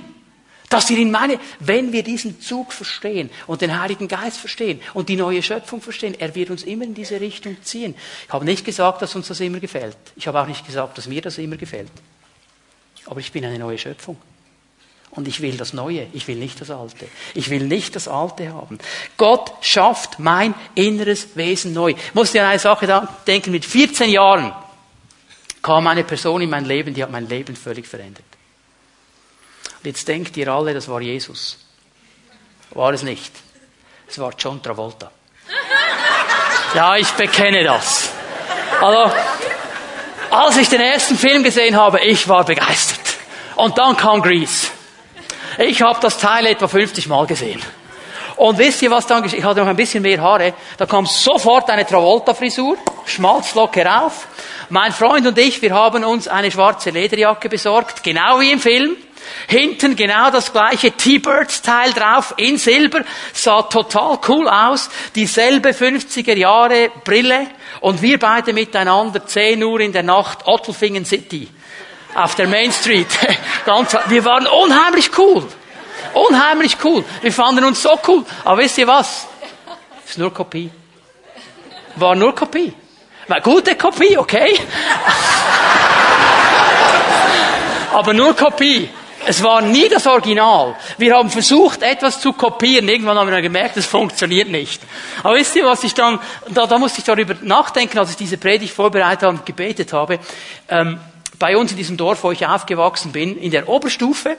[SPEAKER 1] Dass wir in meine, wenn wir diesen Zug verstehen und den Heiligen Geist verstehen und die neue Schöpfung verstehen, er wird uns immer in diese Richtung ziehen. Ich habe nicht gesagt, dass uns das immer gefällt. Ich habe auch nicht gesagt, dass mir das immer gefällt. Aber ich bin eine neue Schöpfung. Und ich will das Neue, ich will nicht das Alte. Ich will nicht das Alte haben. Gott schafft mein inneres Wesen neu. Ich musste an eine Sache denken, mit 14 Jahren kam eine Person in mein Leben, die hat mein Leben völlig verändert. Und jetzt denkt ihr alle, das war Jesus. War es nicht. Es war John Travolta. Ja, ich bekenne das. Also, als ich den ersten Film gesehen habe, ich war begeistert. Und dann kam Grease. Ich habe das Teil etwa 50 Mal gesehen. Und wisst ihr, was dann geschieht? Ich hatte noch ein bisschen mehr Haare. Da kam sofort eine Travolta-Frisur, Schmalzlocke rauf. Mein Freund und ich, wir haben uns eine schwarze Lederjacke besorgt, genau wie im Film. Hinten genau das gleiche T-Birds-Teil drauf in Silber, sah total cool aus, dieselbe 50er Jahre Brille und wir beide miteinander 10 Uhr in der Nacht Ottelfingen City auf der Main Street. Ganz, wir waren unheimlich cool. Unheimlich cool. Wir fanden uns so cool. Aber wisst ihr was? Ist nur Kopie. War nur Kopie. War gute Kopie, okay? Aber nur Kopie. Es war nie das Original. Wir haben versucht, etwas zu kopieren. Irgendwann haben wir gemerkt, es funktioniert nicht. Aber wisst ihr, was ich dann, da, da musste ich darüber nachdenken, als ich diese Predigt vorbereitet habe und gebetet habe. Ähm, bei uns in diesem Dorf, wo ich aufgewachsen bin, in der Oberstufe,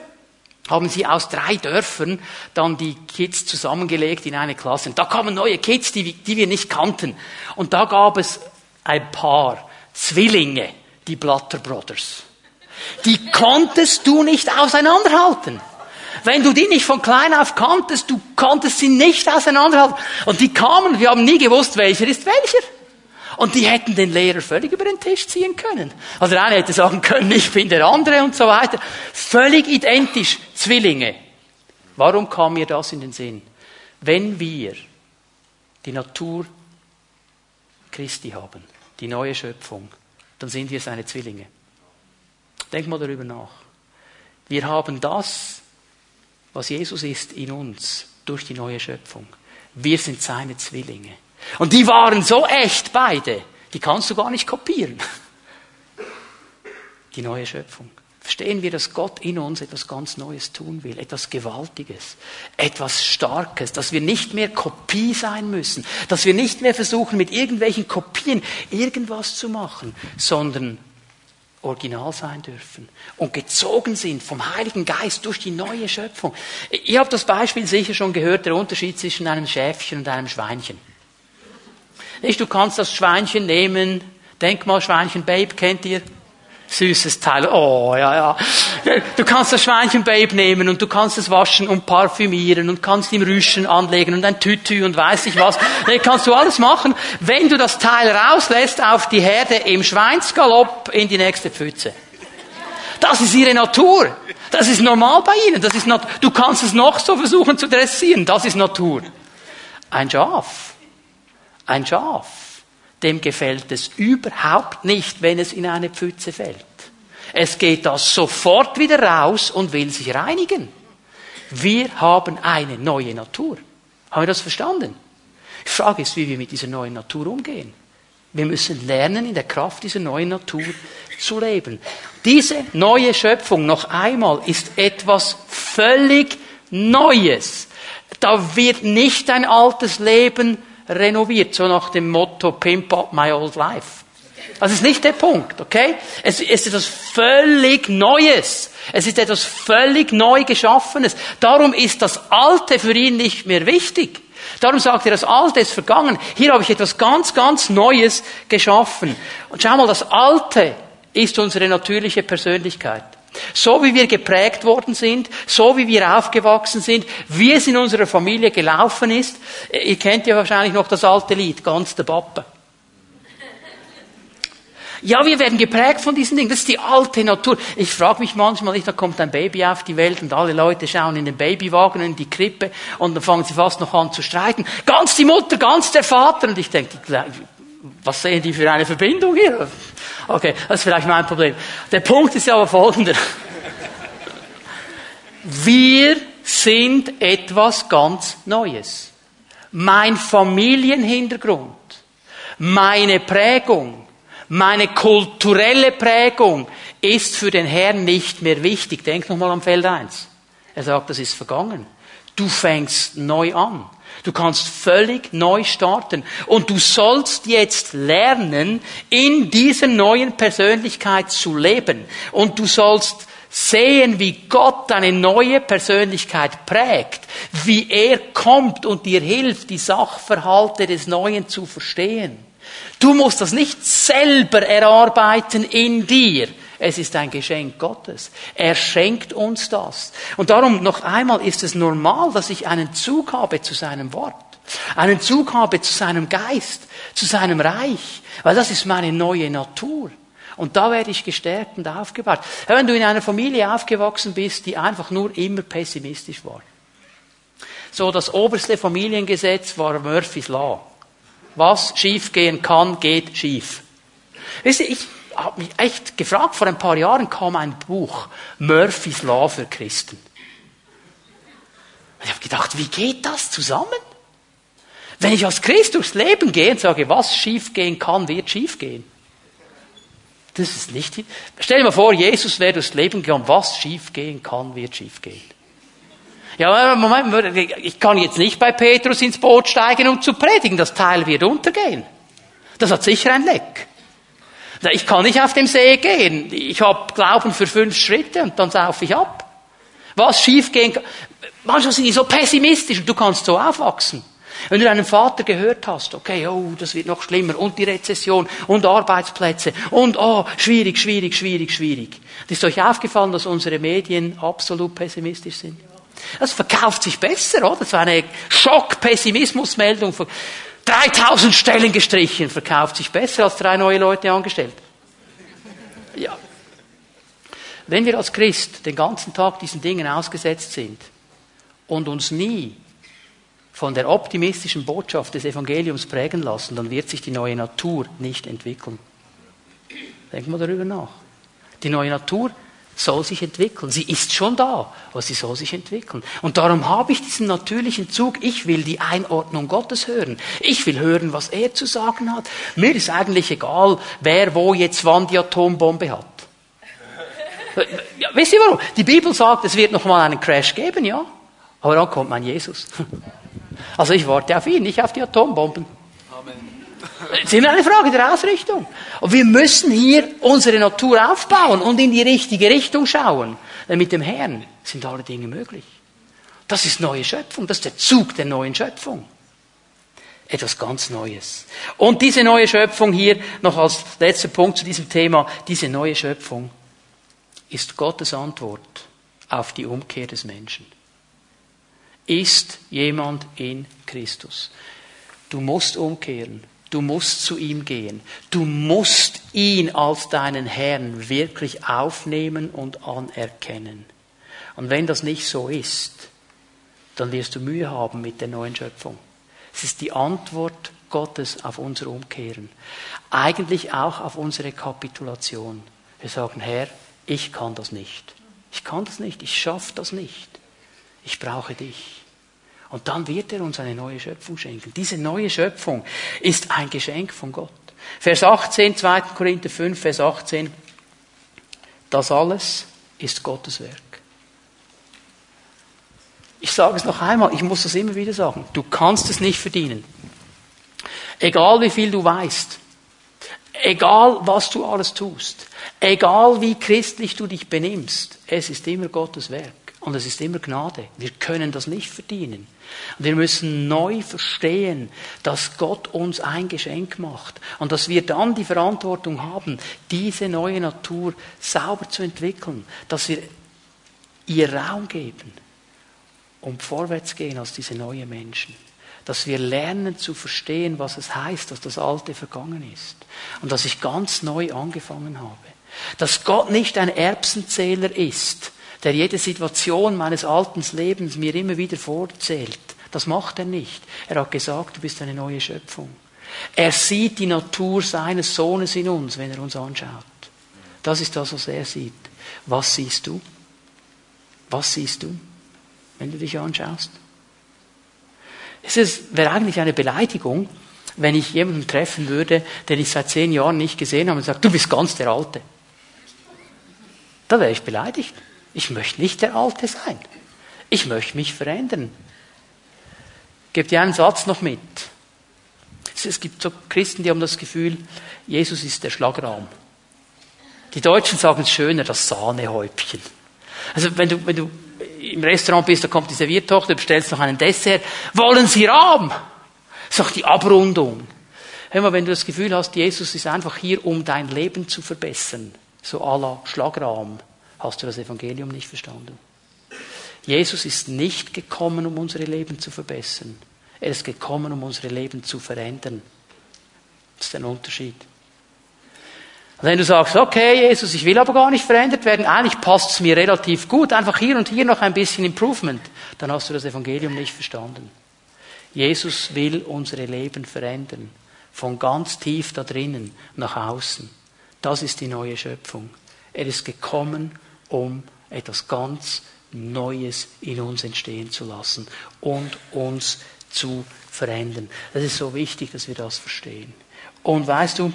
[SPEAKER 1] haben sie aus drei Dörfern dann die Kids zusammengelegt in eine Klasse. Und da kamen neue Kids, die, die wir nicht kannten. Und da gab es ein Paar Zwillinge, die Blatter Brothers. Die konntest du nicht auseinanderhalten. Wenn du die nicht von klein auf kanntest, du konntest sie nicht auseinanderhalten. Und die kamen, wir haben nie gewusst, welcher ist welcher. Und die hätten den Lehrer völlig über den Tisch ziehen können. Also der eine hätte sagen können, ich bin der andere und so weiter. Völlig identisch, Zwillinge. Warum kam mir das in den Sinn? Wenn wir die Natur Christi haben, die neue Schöpfung, dann sind wir seine Zwillinge. Denk mal darüber nach. Wir haben das, was Jesus ist, in uns durch die neue Schöpfung. Wir sind seine Zwillinge. Und die waren so echt beide, die kannst du gar nicht kopieren. Die neue Schöpfung. Verstehen wir, dass Gott in uns etwas ganz Neues tun will, etwas Gewaltiges, etwas Starkes, dass wir nicht mehr Kopie sein müssen, dass wir nicht mehr versuchen, mit irgendwelchen Kopien irgendwas zu machen, sondern Original sein dürfen und gezogen sind vom Heiligen Geist durch die neue Schöpfung. Ihr habt das Beispiel sicher schon gehört, der Unterschied zwischen einem Schäfchen und einem Schweinchen. Nicht, du kannst das Schweinchen nehmen, denk mal Schweinchen Babe, kennt ihr? Süßes Teil. Oh, ja, ja. Du kannst das Schweinchen Babe nehmen und du kannst es waschen und parfümieren und kannst ihm Rüschen anlegen und ein Tütü und weiß ich was. Nee, kannst du alles machen, wenn du das Teil rauslässt auf die Herde im Schweinsgalopp in die nächste Pfütze. Das ist ihre Natur. Das ist normal bei ihnen. Das ist Nat du kannst es noch so versuchen zu dressieren. Das ist Natur. Ein Schaf. Ein Schaf dem gefällt es überhaupt nicht, wenn es in eine Pfütze fällt. Es geht da sofort wieder raus und will sich reinigen. Wir haben eine neue Natur. Haben wir das verstanden? Die Frage ist, wie wir mit dieser neuen Natur umgehen. Wir müssen lernen, in der Kraft dieser neuen Natur zu leben. Diese neue Schöpfung, noch einmal, ist etwas völlig Neues. Da wird nicht ein altes Leben renoviert, so nach dem Motto Pimp up my old life. Das ist nicht der Punkt, okay? Es ist etwas völlig Neues. Es ist etwas völlig neu geschaffenes. Darum ist das Alte für ihn nicht mehr wichtig. Darum sagt er, das Alte ist vergangen. Hier habe ich etwas ganz, ganz Neues geschaffen. Und schau mal, das Alte ist unsere natürliche Persönlichkeit. So wie wir geprägt worden sind, so wie wir aufgewachsen sind, wie es in unserer Familie gelaufen ist. Ihr kennt ja wahrscheinlich noch das alte Lied, ganz der Pappe. Ja, wir werden geprägt von diesen Dingen. Das ist die alte Natur. Ich frage mich manchmal nicht, da kommt ein Baby auf die Welt und alle Leute schauen in den Babywagen, in die Krippe und dann fangen sie fast noch an zu streiten. Ganz die Mutter, ganz der Vater. Und ich denke, was sehen die für eine Verbindung hier? Okay, das ist vielleicht mein Problem. Der Punkt ist ja aber folgender. Wir sind etwas ganz Neues. Mein Familienhintergrund, meine Prägung, meine kulturelle Prägung ist für den Herrn nicht mehr wichtig. Denk nochmal am Feld 1. Er sagt, das ist vergangen. Du fängst neu an. Du kannst völlig neu starten. Und du sollst jetzt lernen, in dieser neuen Persönlichkeit zu leben. Und du sollst sehen, wie Gott eine neue Persönlichkeit prägt, wie er kommt und dir hilft, die Sachverhalte des Neuen zu verstehen. Du musst das nicht selber erarbeiten in dir. Es ist ein Geschenk Gottes. Er schenkt uns das. Und darum noch einmal ist es normal, dass ich einen Zug habe zu seinem Wort. Einen Zug habe zu seinem Geist, zu seinem Reich. Weil das ist meine neue Natur. Und da werde ich gestärkt und aufgebaut. Wenn du in einer Familie aufgewachsen bist, die einfach nur immer pessimistisch war. So, das oberste Familiengesetz war Murphy's Law. Was schiefgehen kann, geht schief. Wisst ihr, ich habe mich echt gefragt, vor ein paar Jahren kam ein Buch, Murphy's Law für Christen. Und ich habe gedacht, wie geht das zusammen? Wenn ich als Christ durchs Leben gehe und sage, was schiefgehen kann, wird schiefgehen. Das ist nicht, stell dir mal vor, Jesus wäre durchs Leben gegangen, was schief gehen kann, wird schief gehen. Ja, Moment, ich kann jetzt nicht bei Petrus ins Boot steigen, um zu predigen, das Teil wird untergehen. Das hat sicher ein Leck. Ich kann nicht auf dem See gehen. Ich habe Glauben für fünf Schritte und dann saufe ich ab. Was schief gehen kann. Manchmal sind die so pessimistisch und du kannst so aufwachsen. Wenn du deinen Vater gehört hast, okay, oh, das wird noch schlimmer und die Rezession und Arbeitsplätze und oh, schwierig, schwierig, schwierig, schwierig. Ist euch aufgefallen, dass unsere Medien absolut pessimistisch sind? Das verkauft sich besser, oder? Das war eine Schock-Pessimismus-Meldung. 3000 Stellen gestrichen, verkauft sich besser als drei neue Leute angestellt. Ja. Wenn wir als Christ den ganzen Tag diesen Dingen ausgesetzt sind und uns nie von der optimistischen Botschaft des Evangeliums prägen lassen, dann wird sich die neue Natur nicht entwickeln. Denken wir darüber nach. Die neue Natur soll sich entwickeln. Sie ist schon da, aber sie soll sich entwickeln. Und darum habe ich diesen natürlichen Zug. Ich will die Einordnung Gottes hören. Ich will hören, was er zu sagen hat. Mir ist eigentlich egal, wer wo jetzt wann die Atombombe hat. Ja, wisst ihr warum? Die Bibel sagt, es wird noch mal einen Crash geben, ja. Aber dann kommt mein Jesus. Also ich warte auf ihn, nicht auf die Atombomben. Es ist immer eine Frage der Ausrichtung. Und wir müssen hier unsere Natur aufbauen und in die richtige Richtung schauen. Denn mit dem Herrn sind alle Dinge möglich. Das ist neue Schöpfung, das ist der Zug der neuen Schöpfung. Etwas ganz Neues. Und diese neue Schöpfung hier, noch als letzter Punkt zu diesem Thema, diese neue Schöpfung ist Gottes Antwort auf die Umkehr des Menschen. Ist jemand in Christus? Du musst umkehren. Du musst zu ihm gehen. Du musst ihn als deinen Herrn wirklich aufnehmen und anerkennen. Und wenn das nicht so ist, dann wirst du Mühe haben mit der neuen Schöpfung. Es ist die Antwort Gottes auf unser Umkehren. Eigentlich auch auf unsere Kapitulation. Wir sagen, Herr, ich kann das nicht. Ich kann das nicht. Ich schaffe das nicht. Ich brauche dich. Und dann wird er uns eine neue Schöpfung schenken. Diese neue Schöpfung ist ein Geschenk von Gott. Vers 18, 2. Korinther 5, Vers 18. Das alles ist Gottes Werk. Ich sage es noch einmal, ich muss das immer wieder sagen. Du kannst es nicht verdienen. Egal wie viel du weißt, egal was du alles tust, egal wie christlich du dich benimmst, es ist immer Gottes Werk. Und es ist immer Gnade. Wir können das nicht verdienen. Und wir müssen neu verstehen, dass Gott uns ein Geschenk macht und dass wir dann die Verantwortung haben, diese neue Natur sauber zu entwickeln, dass wir ihr Raum geben und vorwärts gehen als diese neuen Menschen. Dass wir lernen zu verstehen, was es heißt, dass das Alte vergangen ist und dass ich ganz neu angefangen habe. Dass Gott nicht ein Erbsenzähler ist, der jede Situation meines alten Lebens mir immer wieder vorzählt. Das macht er nicht. Er hat gesagt, du bist eine neue Schöpfung. Er sieht die Natur seines Sohnes in uns, wenn er uns anschaut. Das ist das, was er sieht. Was siehst du? Was siehst du, wenn du dich anschaust? Es wäre eigentlich eine Beleidigung, wenn ich jemanden treffen würde, den ich seit zehn Jahren nicht gesehen habe und sage, du bist ganz der Alte. Da wäre ich beleidigt. Ich möchte nicht der Alte sein. Ich möchte mich verändern. Gebt ihr einen Satz noch mit. Es gibt so Christen, die haben das Gefühl, Jesus ist der Schlagraum. Die Deutschen sagen es schöner, das Sahnehäubchen. Also wenn du, wenn du im Restaurant bist, da kommt die Serviertochter, du bestellst noch einen Dessert. Wollen Sie Rahm? Doch die Abrundung. Hör mal, wenn du das Gefühl hast, Jesus ist einfach hier, um dein Leben zu verbessern, so à la Schlagrahm, hast du das Evangelium nicht verstanden. Jesus ist nicht gekommen, um unsere Leben zu verbessern. Er ist gekommen, um unsere Leben zu verändern. Das ist ein Unterschied. Und wenn du sagst, okay, Jesus, ich will aber gar nicht verändert werden, eigentlich passt es mir relativ gut, einfach hier und hier noch ein bisschen Improvement, dann hast du das Evangelium nicht verstanden. Jesus will unsere Leben verändern. Von ganz tief da drinnen nach außen. Das ist die neue Schöpfung. Er ist gekommen, um etwas ganz Neues in uns entstehen zu lassen und uns zu verändern. Das ist so wichtig, dass wir das verstehen. Und weißt du,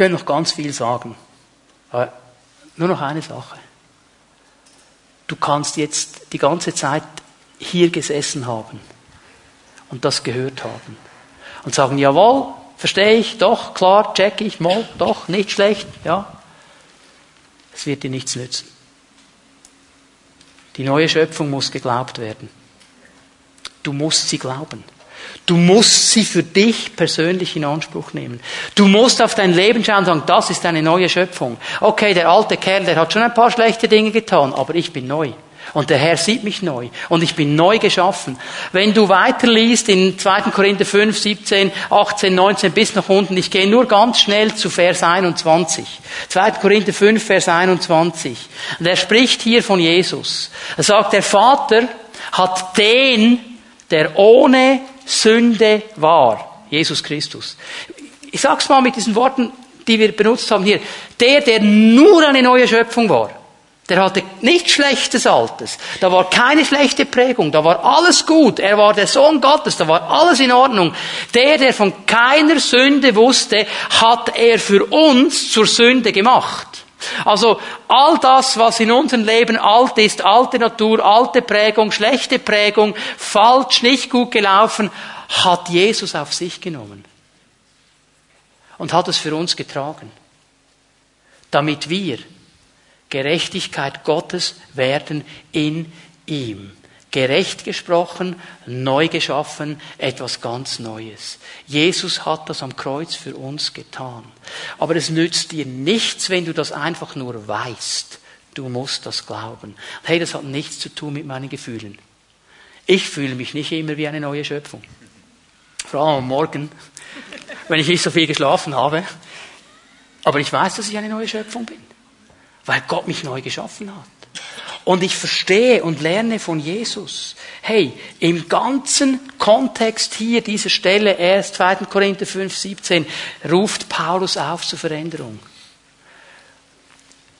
[SPEAKER 1] könnte noch ganz viel sagen. Aber nur noch eine Sache. Du kannst jetzt die ganze Zeit hier gesessen haben und das gehört haben und sagen, jawohl, verstehe ich, doch, klar, check ich, mal, doch, nicht schlecht, ja. Es wird dir nichts nützen. Die neue Schöpfung muss geglaubt werden. Du musst sie glauben. Du musst sie für dich persönlich in Anspruch nehmen. Du musst auf dein Leben schauen und sagen, das ist eine neue Schöpfung. Okay, der alte Kerl, der hat schon ein paar schlechte Dinge getan, aber ich bin neu. Und der Herr sieht mich neu. Und ich bin neu geschaffen. Wenn du weiterliest in 2. Korinther 5, 17, 18, 19 bis nach unten, ich gehe nur ganz schnell zu Vers 21. 2. Korinther 5, Vers 21. Und er spricht hier von Jesus. Er sagt, der Vater hat den, der ohne Sünde war. Jesus Christus. Ich sag's mal mit diesen Worten, die wir benutzt haben hier. Der, der nur eine neue Schöpfung war. Der hatte nichts Schlechtes Altes. Da war keine schlechte Prägung. Da war alles gut. Er war der Sohn Gottes. Da war alles in Ordnung. Der, der von keiner Sünde wusste, hat er für uns zur Sünde gemacht. Also all das, was in unserem Leben alt ist, alte Natur, alte Prägung, schlechte Prägung, falsch, nicht gut gelaufen, hat Jesus auf sich genommen und hat es für uns getragen, damit wir Gerechtigkeit Gottes werden in ihm. Gerecht gesprochen, neu geschaffen, etwas ganz Neues. Jesus hat das am Kreuz für uns getan. Aber es nützt dir nichts, wenn du das einfach nur weißt. Du musst das glauben. Hey, das hat nichts zu tun mit meinen Gefühlen. Ich fühle mich nicht immer wie eine neue Schöpfung. Vor allem am Morgen, wenn ich nicht so viel geschlafen habe. Aber ich weiß, dass ich eine neue Schöpfung bin weil Gott mich neu geschaffen hat. Und ich verstehe und lerne von Jesus. Hey, im ganzen Kontext hier dieser Stelle, erst 2. Korinther 5, 17, ruft Paulus auf zur Veränderung.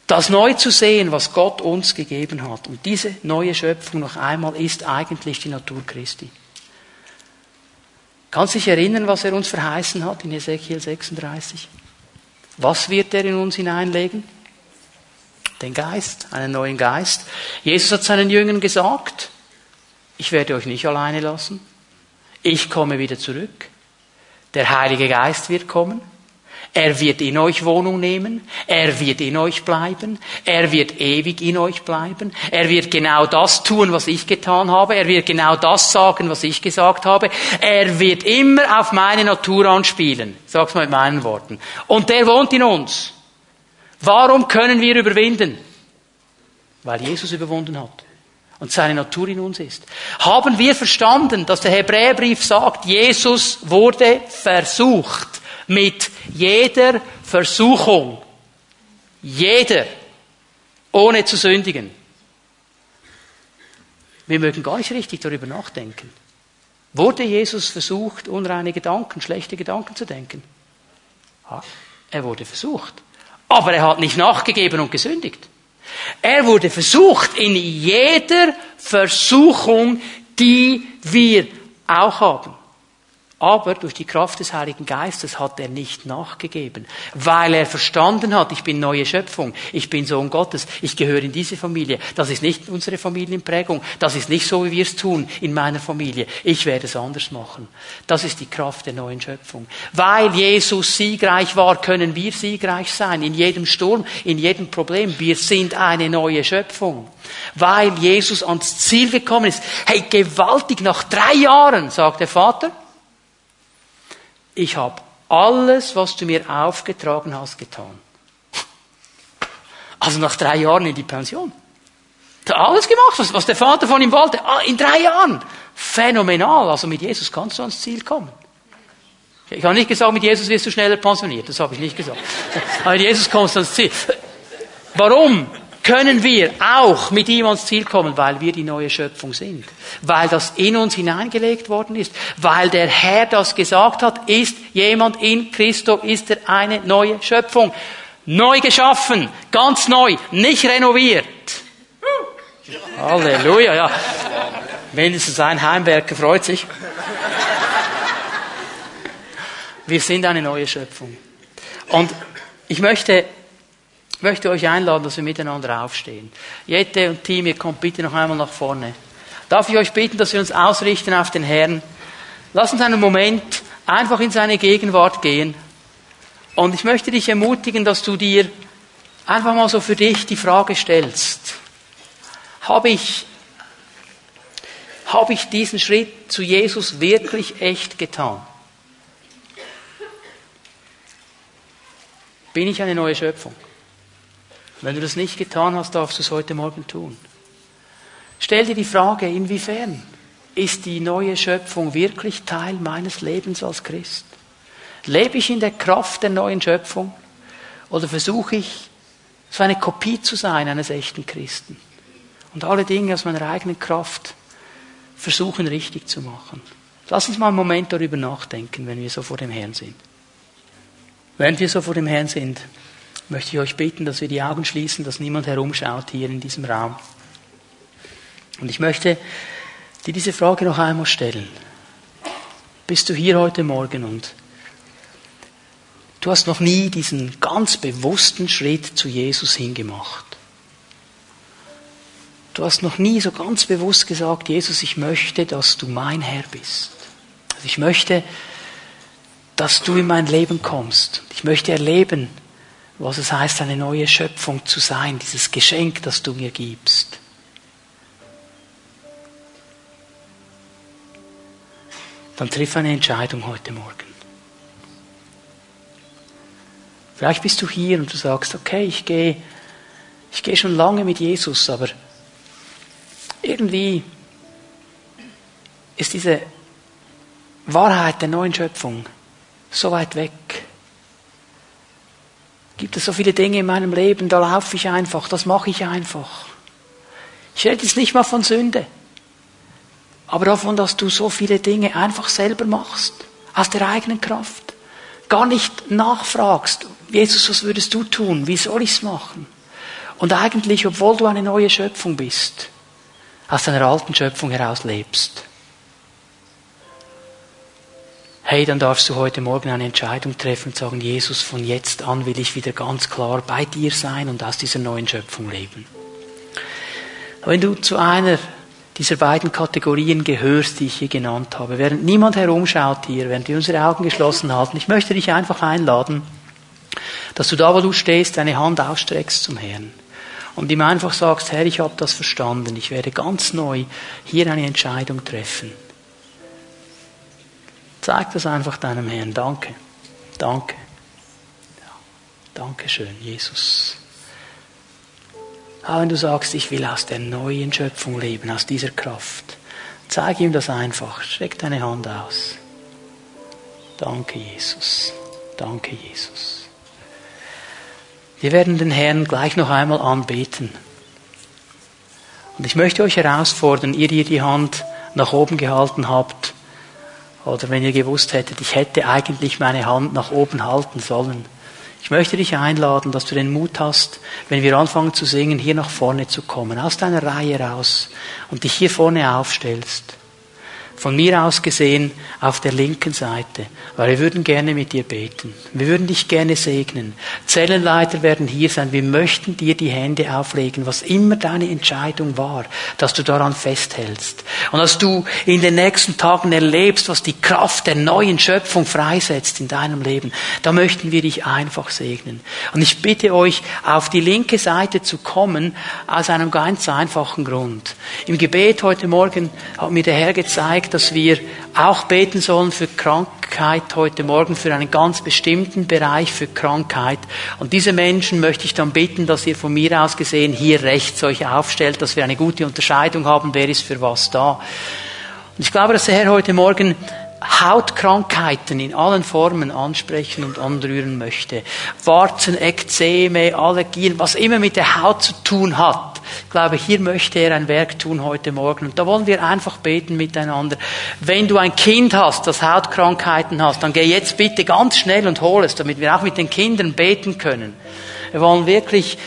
[SPEAKER 1] Das neu zu sehen, was Gott uns gegeben hat. Und diese neue Schöpfung noch einmal ist eigentlich die Natur Christi. Kannst du dich erinnern, was er uns verheißen hat in Ezekiel 36? Was wird er in uns hineinlegen? Den Geist, einen neuen Geist. Jesus hat seinen Jüngern gesagt, ich werde euch nicht alleine lassen. Ich komme wieder zurück. Der Heilige Geist wird kommen. Er wird in euch Wohnung nehmen. Er wird in euch bleiben. Er wird ewig in euch bleiben. Er wird genau das tun, was ich getan habe. Er wird genau das sagen, was ich gesagt habe. Er wird immer auf meine Natur anspielen. Sag's mal mit meinen Worten. Und der wohnt in uns. Warum können wir überwinden? Weil Jesus überwunden hat und seine Natur in uns ist. Haben wir verstanden, dass der Hebräerbrief sagt, Jesus wurde versucht mit jeder Versuchung. Jeder. Ohne zu sündigen. Wir mögen gar nicht richtig darüber nachdenken. Wurde Jesus versucht, unreine Gedanken, schlechte Gedanken zu denken? Ja, er wurde versucht. Aber er hat nicht nachgegeben und gesündigt. Er wurde versucht in jeder Versuchung, die wir auch haben. Aber durch die Kraft des Heiligen Geistes hat er nicht nachgegeben, weil er verstanden hat, ich bin neue Schöpfung, ich bin Sohn Gottes, ich gehöre in diese Familie. Das ist nicht unsere Familienprägung, das ist nicht so, wie wir es tun in meiner Familie. Ich werde es anders machen. Das ist die Kraft der neuen Schöpfung. Weil Jesus siegreich war, können wir siegreich sein in jedem Sturm, in jedem Problem. Wir sind eine neue Schöpfung. Weil Jesus ans Ziel gekommen ist. Hey, gewaltig, nach drei Jahren, sagt der Vater, ich habe alles, was du mir aufgetragen hast, getan. Also nach drei Jahren in die Pension. Hat alles gemacht, was, was der Vater von ihm wollte. Ah, in drei Jahren. Phänomenal. Also mit Jesus kannst du ans Ziel kommen. Ich habe nicht gesagt, mit Jesus wirst du schneller pensioniert. Das habe ich nicht gesagt. Aber mit Jesus kommst du ans Ziel. Warum? Können wir auch mit ihm ans Ziel kommen, weil wir die neue Schöpfung sind. Weil das in uns hineingelegt worden ist. Weil der Herr das gesagt hat, ist jemand in Christo, ist er eine neue Schöpfung. Neu geschaffen, ganz neu, nicht renoviert. Halleluja, ja. Mindestens ein Heimwerker freut sich. Wir sind eine neue Schöpfung. Und ich möchte, möchte euch einladen, dass wir miteinander aufstehen. Jette und Team, ihr kommt bitte noch einmal nach vorne. Darf ich euch bitten, dass wir uns ausrichten auf den Herrn? Lass uns einen Moment einfach in seine Gegenwart gehen. Und ich möchte dich ermutigen, dass du dir einfach mal so für dich die Frage stellst. Habe ich, habe ich diesen Schritt zu Jesus wirklich echt getan? Bin ich eine neue Schöpfung? Wenn du das nicht getan hast, darfst du es heute Morgen tun. Stell dir die Frage, inwiefern ist die neue Schöpfung wirklich Teil meines Lebens als Christ? Lebe ich in der Kraft der neuen Schöpfung oder versuche ich, so eine Kopie zu sein eines echten Christen und alle Dinge aus meiner eigenen Kraft versuchen richtig zu machen? Lass uns mal einen Moment darüber nachdenken, wenn wir so vor dem Herrn sind. Während wir so vor dem Herrn sind, möchte ich euch bitten, dass wir die Augen schließen, dass niemand herumschaut hier in diesem Raum. Und ich möchte dir diese Frage noch einmal stellen. Bist du hier heute Morgen und du hast noch nie diesen ganz bewussten Schritt zu Jesus hingemacht? Du hast noch nie so ganz bewusst gesagt, Jesus, ich möchte, dass du mein Herr bist. Also ich möchte, dass du in mein Leben kommst. Ich möchte erleben, was es heißt, eine neue Schöpfung zu sein, dieses Geschenk, das du mir gibst. Dann triff eine Entscheidung heute Morgen. Vielleicht bist du hier und du sagst, okay, ich gehe, ich gehe schon lange mit Jesus, aber irgendwie ist diese Wahrheit der neuen Schöpfung so weit weg. Gibt es so viele Dinge in meinem Leben, da laufe ich einfach, das mache ich einfach. Ich rede jetzt nicht mal von Sünde, aber davon, dass du so viele Dinge einfach selber machst, aus der eigenen Kraft. Gar nicht nachfragst, Jesus, was würdest du tun? Wie soll ich es machen? Und eigentlich, obwohl du eine neue Schöpfung bist, aus deiner alten Schöpfung heraus lebst hey, dann darfst du heute Morgen eine Entscheidung treffen und sagen, Jesus, von jetzt an will ich wieder ganz klar bei dir sein und aus dieser neuen Schöpfung leben. Wenn du zu einer dieser beiden Kategorien gehörst, die ich hier genannt habe, während niemand herumschaut hier, während wir unsere Augen geschlossen halten, ich möchte dich einfach einladen, dass du da, wo du stehst, deine Hand ausstreckst zum Herrn und ihm einfach sagst, Herr, ich habe das verstanden, ich werde ganz neu hier eine Entscheidung treffen. Zeig das einfach deinem Herrn. Danke. Danke. Ja, Dankeschön, Jesus. Aber wenn du sagst, ich will aus der neuen Schöpfung leben, aus dieser Kraft, zeig ihm das einfach. Streck deine Hand aus. Danke, Jesus. Danke, Jesus. Wir werden den Herrn gleich noch einmal anbeten. Und ich möchte euch herausfordern, ihr, die die Hand nach oben gehalten habt, oder wenn ihr gewusst hättet, ich hätte eigentlich meine Hand nach oben halten sollen. Ich möchte dich einladen, dass du den Mut hast, wenn wir anfangen zu singen, hier nach vorne zu kommen, aus deiner Reihe raus und dich hier vorne aufstellst von mir aus gesehen auf der linken Seite, weil wir würden gerne mit dir beten. Wir würden dich gerne segnen. Zellenleiter werden hier sein. Wir möchten dir die Hände auflegen, was immer deine Entscheidung war, dass du daran festhältst. Und dass du in den nächsten Tagen erlebst, was die Kraft der neuen Schöpfung freisetzt in deinem Leben. Da möchten wir dich einfach segnen. Und ich bitte euch, auf die linke Seite zu kommen, aus einem ganz einfachen Grund. Im Gebet heute Morgen hat mir der Herr gezeigt, dass wir auch beten sollen für Krankheit heute Morgen, für einen ganz bestimmten Bereich für Krankheit. Und diese Menschen möchte ich dann bitten, dass ihr von mir aus gesehen hier rechts euch aufstellt, dass wir eine gute Unterscheidung haben, wer ist für was da. Und ich glaube, dass der Herr heute Morgen Hautkrankheiten in allen Formen ansprechen und anrühren möchte. Warzen, Ekzeme, Allergien, was immer mit der Haut zu tun hat. Ich glaube, hier möchte er ein Werk tun heute Morgen. Und da wollen wir einfach beten miteinander. Wenn du ein Kind hast, das Hautkrankheiten hast, dann geh jetzt bitte ganz schnell und hol es, damit wir auch mit den Kindern beten können. Wir wollen wirklich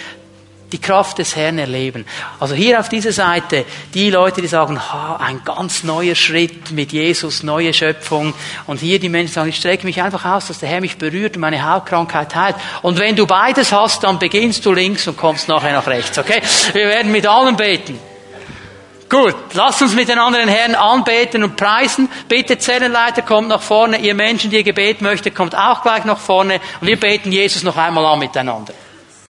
[SPEAKER 1] die Kraft des Herrn erleben. Also hier auf dieser Seite die Leute, die sagen, ha, ein ganz neuer Schritt mit Jesus, neue Schöpfung. Und hier die Menschen sagen, ich strecke mich einfach aus, dass der Herr mich berührt und meine Hautkrankheit heilt. Und wenn du beides hast, dann beginnst du links und kommst nachher nach rechts, okay? Wir werden mit allen beten. Gut, lasst uns mit den anderen Herren anbeten und preisen. Bitte Zellenleiter, kommt nach vorne. Ihr Menschen, die ihr Gebet möchtet, kommt auch gleich nach vorne. Und wir beten Jesus noch einmal an miteinander.